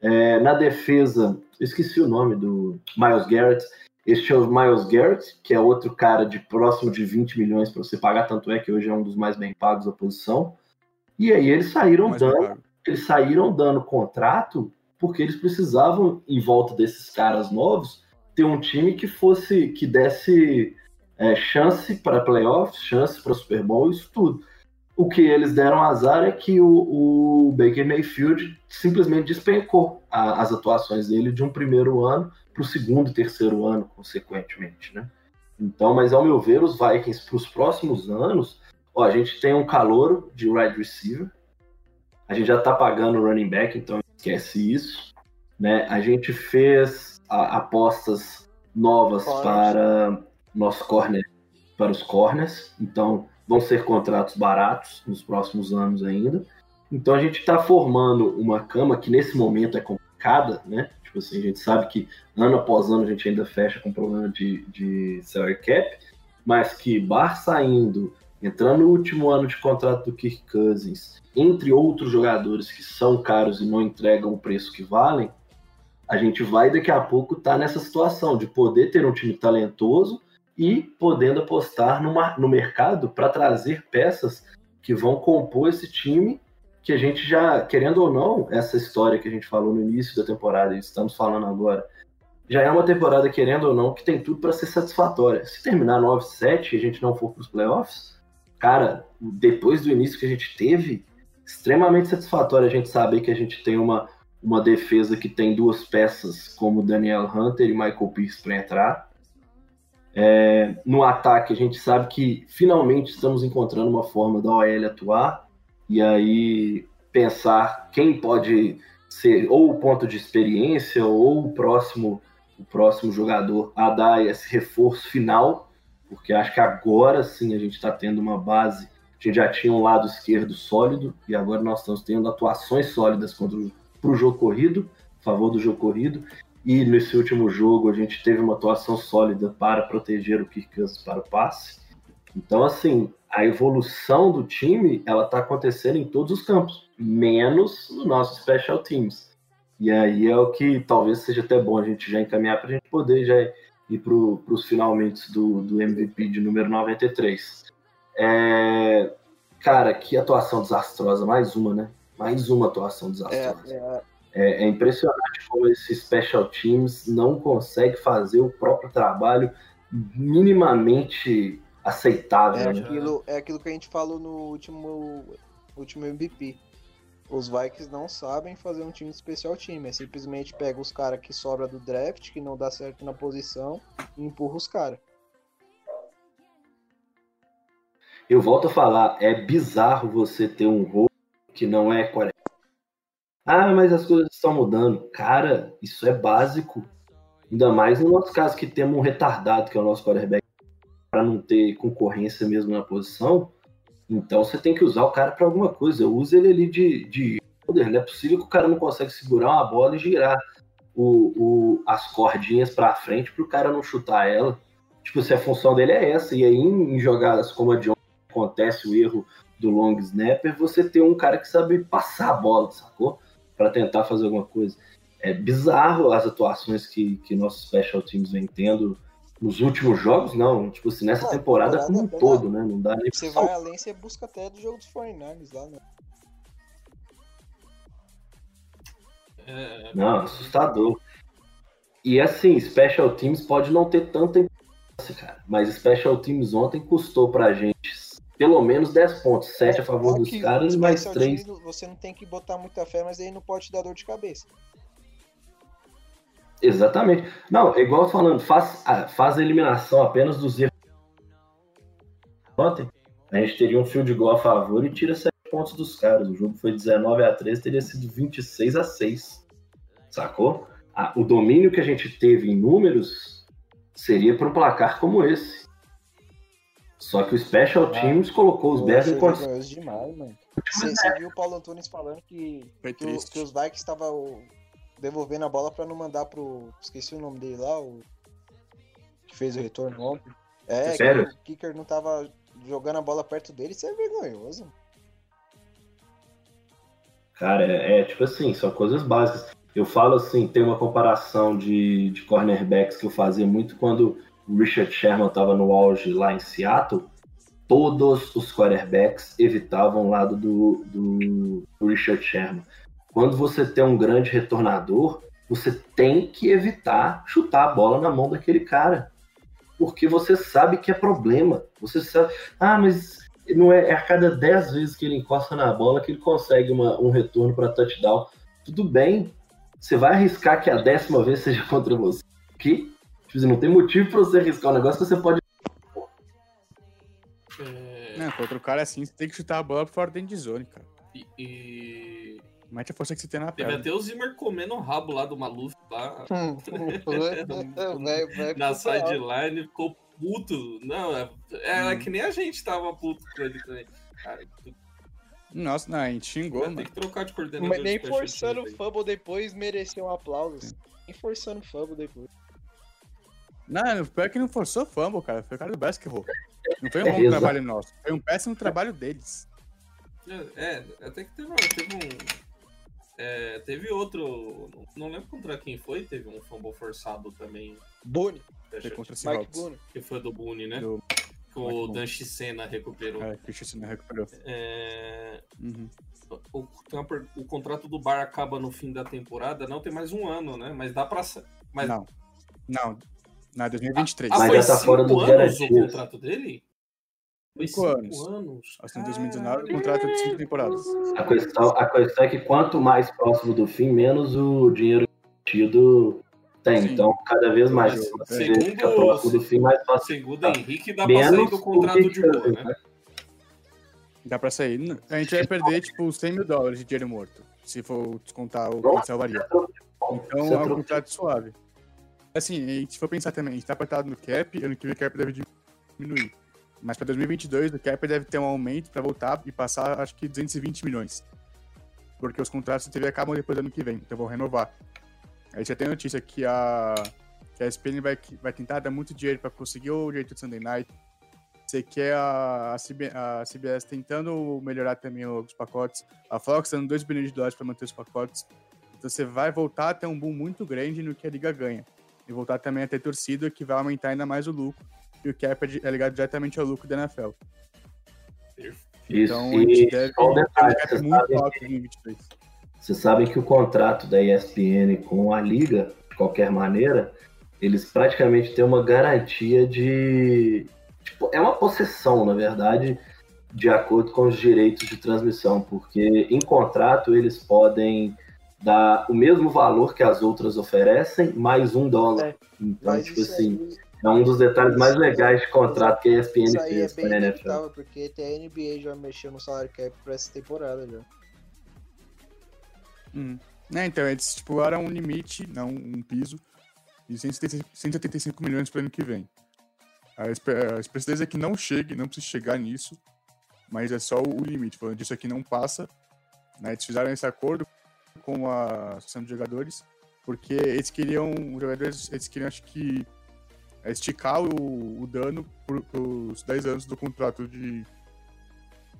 É, na defesa, eu esqueci o nome do Miles Garrett. Eles tinham o Miles Garrett, que é outro cara de próximo de 20 milhões para você pagar, tanto é que hoje é um dos mais bem pagos da posição. E aí eles saíram não dando eles saíram dando contrato porque eles precisavam, em volta desses caras novos, ter um time que fosse, que desse é, chance para playoffs, chance para Super Bowl, isso tudo. O que eles deram azar é que o, o Baker Mayfield simplesmente despencou a, as atuações dele de um primeiro ano para o segundo e terceiro ano, consequentemente, né? Então, mas ao meu ver, os Vikings para os próximos anos, ó, a gente tem um calor de wide receiver, a gente já está pagando o running back, então esquece isso, né? A gente fez a, apostas novas corners. para nosso corner, para os corners, então vão ser contratos baratos nos próximos anos ainda. Então a gente está formando uma cama que nesse momento é complicada, né? Tipo assim, a gente sabe que ano após ano a gente ainda fecha com problema de, de salary cap, mas que Bar saindo, entrando no último ano de contrato do Kirk Cousins, entre outros jogadores que são caros e não entregam o preço que valem, a gente vai daqui a pouco estar tá nessa situação de poder ter um time talentoso e podendo apostar numa, no mercado para trazer peças que vão compor esse time que a gente já, querendo ou não, essa história que a gente falou no início da temporada e estamos falando agora, já é uma temporada, querendo ou não, que tem tudo para ser satisfatória. Se terminar 9-7 e a gente não for para os playoffs, cara, depois do início que a gente teve, extremamente satisfatório a gente saber que a gente tem uma, uma defesa que tem duas peças como Daniel Hunter e Michael Pierce para entrar. É, no ataque, a gente sabe que finalmente estamos encontrando uma forma da OL atuar e aí pensar quem pode ser ou o ponto de experiência ou o próximo o próximo jogador a dar esse reforço final, porque acho que agora sim a gente está tendo uma base. A gente já tinha um lado esquerdo sólido e agora nós estamos tendo atuações sólidas contra o jogo corrido, a favor do jogo corrido. E nesse último jogo a gente teve uma atuação sólida para proteger o Kirk para o passe. Então, assim, a evolução do time ela está acontecendo em todos os campos, menos no nosso special teams. E aí é o que talvez seja até bom a gente já encaminhar para a gente poder já ir para os finalmente do, do MVP de número 93. É, cara, que atuação desastrosa, mais uma, né? Mais uma atuação desastrosa. É, é... É, é, impressionante como esses special teams não consegue fazer o próprio trabalho minimamente aceitável. É, né? aquilo, é aquilo que a gente falou no último, último MVP. Os Vikings não sabem fazer um time especial time. É simplesmente pega os caras que sobra do draft, que não dá certo na posição, e empurra os caras. Eu volto a falar, é bizarro você ter um rol que não é 40 ah, mas as coisas estão mudando. Cara, isso é básico. Ainda mais no nosso caso, que temos um retardado, que é o nosso quarterback, para não ter concorrência mesmo na posição. Então você tem que usar o cara para alguma coisa. Uso ele ali de, de. Não é possível que o cara não consegue segurar uma bola e girar o, o, as cordinhas para frente para o cara não chutar ela. Tipo, se a função dele é essa. E aí, em, em jogadas como a de ontem, acontece o erro do long snapper, você tem um cara que sabe passar a bola, sacou? para tentar fazer alguma coisa. É bizarro as atuações que, que nossos special teams vem tendo nos últimos jogos, não. Tipo assim, nessa temporada, temporada como um todo, né? Não dá nem Você vai além, você busca até do jogo dos 49ers lá, né? É... Não, assustador. E assim, Special Teams pode não ter tanta importância, cara. Mas Special Teams ontem custou pra gente pelo menos 10 pontos. 7 a favor dos caras e mais 3. Você não tem que botar muita fé, mas aí não pode te dar dor de cabeça. Exatamente. Não, é igual falando, faz, faz a eliminação apenas dos erros. Ontem, a gente teria um field goal a favor e tira 7 pontos dos caras. O jogo foi 19 a 3, teria sido 26 a 6. Sacou? o domínio que a gente teve em números seria para um placar como esse. Só que o Special ah, Teams colocou os Bears em demais, mano. Você, você viu o Paulo Antunes falando que, que, que, os Vikings estavam devolvendo a bola pra não mandar pro. Esqueci o nome dele lá, o. Que fez o retorno ontem. É, Sério? o Kicker não tava jogando a bola perto dele, isso é vergonhoso. Cara, é, é, tipo assim, são coisas básicas. Eu falo assim, tem uma comparação de, de cornerbacks que eu fazia muito quando o Richard Sherman estava no auge lá em Seattle, todos os quarterbacks evitavam o lado do, do, do Richard Sherman. Quando você tem um grande retornador, você tem que evitar chutar a bola na mão daquele cara. Porque você sabe que é problema. Você sabe. Ah, mas não é, é a cada 10 vezes que ele encosta na bola que ele consegue uma, um retorno para touchdown. Tudo bem. Você vai arriscar que a décima vez seja contra você. Que tipo, não tem motivo para você arriscar um negócio que você pode. É, Não, contra o cara assim, você tem que chutar a bola fora dentro de zone, cara. e, e Mete a força que você tem na teve perna. até o Zimmer comendo o rabo lá do Maluf lá o na sideline, ficou puto. Não, é, é Hum. que nem a gente tava puto com ele também. Cara, Nossa, não, a gente xingou, vai ter mano. que trocar de coordenador. Mas nem forçando o fumble depois mereceu um aplauso. Nem forçando o fumble depois. Não, o pior é que não forçou fumble, cara. Foi o cara do basketball. Não foi um É, bom exato. trabalho nosso. Foi um péssimo trabalho deles. É, é, até que teve, teve um. É, teve outro. Não lembro contra quem foi, teve um fumble forçado também. Boone, Foi contra o Mike. Boone. Que foi do Boone, né? Do- Que o. Dan Senna recuperou. É, que o Christian recuperou. É, Uhum. o, per- o contrato do Bar acaba no fim da temporada, não tem mais um ano, né? Mas dá pra. Mas, Não. Não. Na 2023. ah, Mas foi já tá cinco fora dos anos o contrato dele? Foi Cinco anos. anos. Assim, em 2019, o contrato é de cinco temporadas. A questão, a questão é que quanto mais próximo do fim, menos o dinheiro investido tem. Sim. Então, cada vez mais Segundo- fica próximo do fim, mais fácil. Segundo Henrique, dá pra sair Menos do contrato de boa, né? né? Dá pra sair. A gente vai perder, tipo, 100 mil dólares de dinheiro morto. Se for descontar o que salvaria. Então, é um contrato suave. Assim, se for pensar também, a gente tá apertado no cap, ano que vem o cap deve diminuir. Mas pra 2022 o cap deve ter um aumento pra voltar e passar, acho que 220 milhões. Porque os contratos de TV acabam depois do ano que vem, então vão renovar. Aí já tem notícia que a, que a SPN vai, vai tentar dar muito dinheiro pra conseguir o direito de Sunday Night. Você quer a, a, CB a CBS tentando melhorar também os pacotes. A Fox dando 2 bilhões de dólares para manter os pacotes. Então você vai voltar a ter um boom muito grande no que a liga ganha. E voltar também a ter torcida que vai aumentar ainda mais o lucro. E o cap é é ligado diretamente ao lucro da NFL. Isso, Então a gente e deve só um ter um detalhe, cap vocês muito sabem, alto em 2023. vocês sabem que o contrato da ESPN com a liga, de qualquer maneira, eles praticamente têm uma garantia de... Tipo, é uma possessão, na verdade, de acordo com os direitos de transmissão, porque em contrato eles podem dar o mesmo valor que as outras oferecem, mais um dólar. É, Então, tipo assim, é um dos detalhes mais legais de contrato que a ESPN isso aí é fez bem com a NFL. inevitável, porque até a NBA já mexeu no salário cap pra essa temporada já. Uhum. Né, então, eles estipularam um limite, não um piso, de 175 175 milhões para ano que vem. A espe- a esperança é que não chegue, não precise chegar nisso, mas é só o limite. Falando disso aqui não passa. Né, eles fizeram esse acordo com a Associação de Jogadores, porque eles queriam, os jogadores, eles queriam, acho que, é, esticar o, o dano por, os 10 anos do contrato de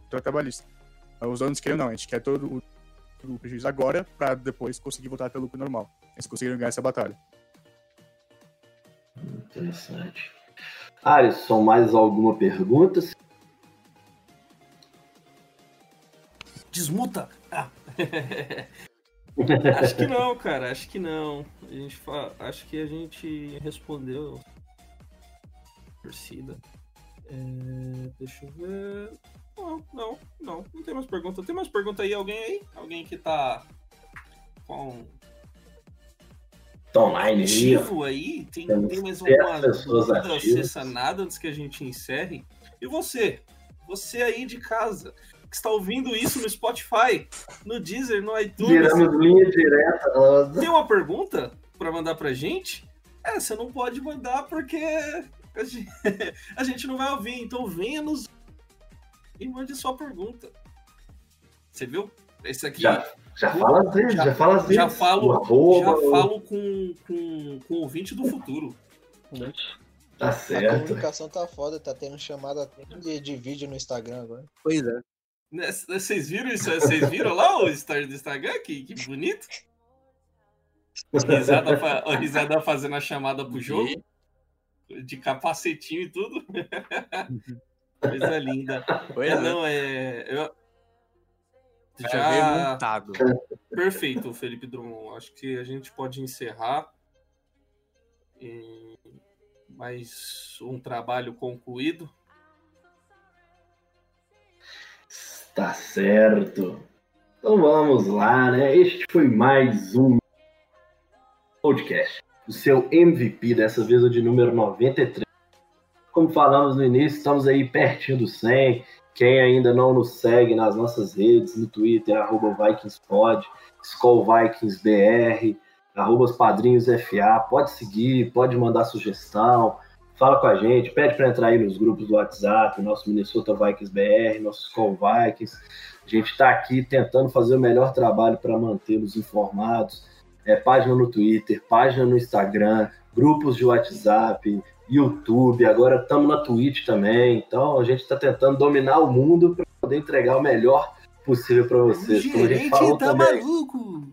contrato trabalhista. Os donos queriam não, a gente quer todo o o prejuízo agora para depois conseguir voltar a ter lucro normal. Eles conseguiram ganhar essa batalha. Interessante. Alisson, mais alguma pergunta? Desmuta! Ah. acho que não, cara. Acho que não. A gente fa... Acho que a gente respondeu. Torcida. É, Deixa eu ver. Não, não, não. Não tem mais pergunta. Tem mais pergunta aí? Alguém aí? Alguém que tá com Tá online ativo aí? Tem, tem mais alguma dúvida ativas. acessa nada antes que a gente encerre? E você? Você aí de casa, que está ouvindo isso no Spotify, no Deezer, no iTunes, Viramos linha direta. tem uma pergunta para mandar pra gente? É, você não pode mandar porque a gente, a gente não vai ouvir, então venha nos e mande sua pergunta. Você viu? Esse aqui Já, já fala às vezes, já fala vezes. já O falo, arroba, já o- falo com, com, com o ouvinte do futuro. Tá A certo. comunicação tá foda, tá tendo chamada até de, de vídeo no Instagram agora. Pois é. Né, Vocês viram isso? Vocês viram lá o story do Instagram? Que, que bonito. O risada, fa- o risada fazendo a chamada pro jogo. De capacetinho e tudo. Coisa linda. Pois É, é. não, é. Eu... Já veio Ah. montado. Perfeito, Felipe Drummond. Acho que a gente pode encerrar. E mais um trabalho concluído. Tá certo. Então vamos lá, né? Este foi mais um podcast. O seu MVP, dessa vez o de número 93. Como falamos no início, estamos aí pertinho do 100. Quem ainda não nos segue nas nossas redes, no Twitter, arroba VikingsPod, SkullVikingsBR, arroba os padrinhos FA, pode seguir, pode mandar sugestão, fala com a gente, pede para entrar aí nos grupos do WhatsApp, nosso Minnesota Vikings BR, nosso Skull Vikings. A gente está aqui tentando fazer o melhor trabalho para mantê-los informados. É, página no Twitter, página no Instagram, grupos de WhatsApp, YouTube, agora estamos na Twitch também. Então a gente está tentando dominar o mundo para poder entregar o melhor possível para vocês. Como a gente falou tá também. maluco!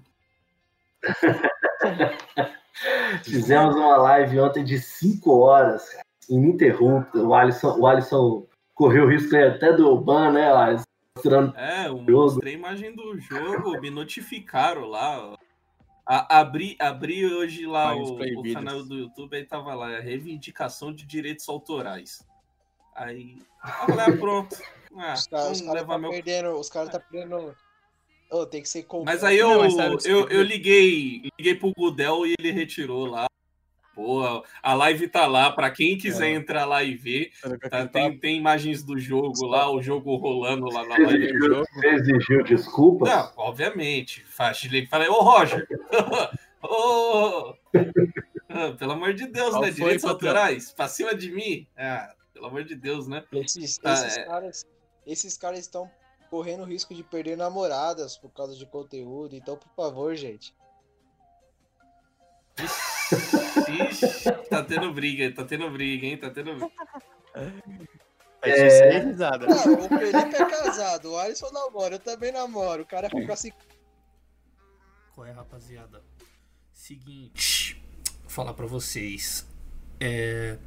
Fizemos uma live ontem de 5 horas, cara, ininterrupta. O Alisson, o Alisson correu o risco aí até do ban, né, Alisson? Mostrando É, eu Jogo. mostrei a imagem do jogo, me notificaram lá. A- abri, abri hoje lá o, o canal do YouTube, aí tava lá, reivindicação de direitos autorais. Aí, ah, pronto. Ah, Os caras cara levar tá meu perdendo. Os caras tá perdendo. Ô, tem que ser completo. Mas aí eu, Não, mas eu, você- eu liguei, liguei pro Gudel e ele retirou lá. Pô, a live tá lá, pra quem quiser É. entrar lá e ver. Tá, tem, papo? tem imagens do jogo lá, o jogo rolando lá na live. exigiu, você exigiu desculpas. Não, obviamente. Falei, ô Roger! ô! Ah, pelo amor de Deus, Qual né? foi, Direitos patrão? autorais, pra cima de mim. Ah, pelo amor de Deus, né? Esses, Ah, esses é. caras. Esses caras estão correndo risco de perder namoradas por causa de conteúdo. Então, por favor, gente. Ixi, tá tendo briga, tá tendo briga, hein? Tá tendo briga. É. risada. Não, o Felipe é casado, o Alisson namora, eu também namoro. O cara fica assim. Qual é, rapaziada? Seguinte, vou falar pra vocês. É,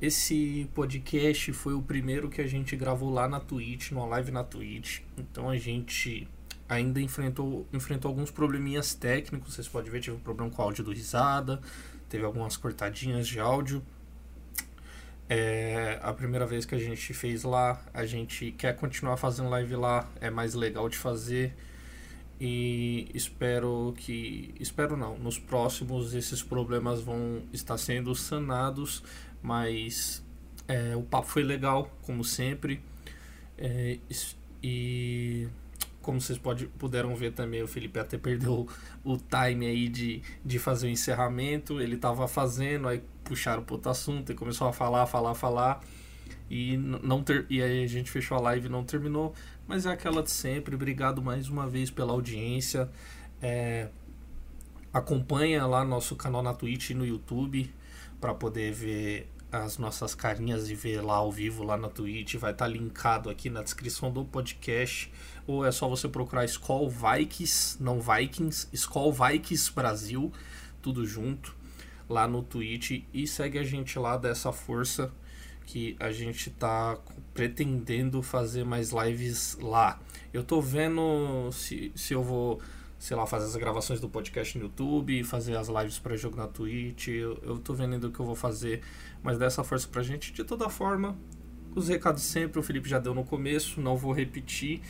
esse podcast foi o primeiro que a gente gravou lá na Twitch, numa live na Twitch. Então a gente ainda enfrentou, enfrentou alguns probleminhas técnicos. Vocês podem ver, tive um problema com o áudio do risada, teve algumas cortadinhas de áudio. É a primeira vez que a gente fez lá, a gente quer continuar fazendo live lá, é mais legal de fazer e espero que espero não nos próximos esses problemas vão estar sendo sanados mas é, o papo foi legal como sempre É, e como vocês pode, puderam ver também o Felipe até perdeu o time aí de, de fazer o encerramento ele tava fazendo aí puxaram para outro assunto e começou a falar falar falar e não ter e aí a gente fechou a live e não terminou mas é aquela de sempre. Obrigado mais uma vez pela audiência. É, acompanha lá nosso canal na Twitch e no YouTube para poder ver as nossas carinhas e ver lá ao vivo lá na Twitch. Vai estar linkado aqui na descrição do podcast. Ou é só você procurar Skull Vikings, não Vikings, Skull Vikings Brasil, tudo junto, lá no Twitch. E segue a gente lá dessa força que a gente tá pretendendo fazer mais lives lá. Eu tô vendo se, se eu vou, sei lá, fazer as gravações do podcast no YouTube, fazer as lives para jogo na Twitch. Eu, eu tô vendo o que eu vou fazer, mas dá essa força pra gente. De toda forma, os recados sempre, o Felipe já deu no começo, não vou repetir.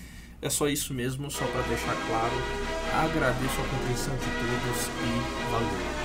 É só isso mesmo, só para deixar claro. Agradeço a compreensão de todos e valeu.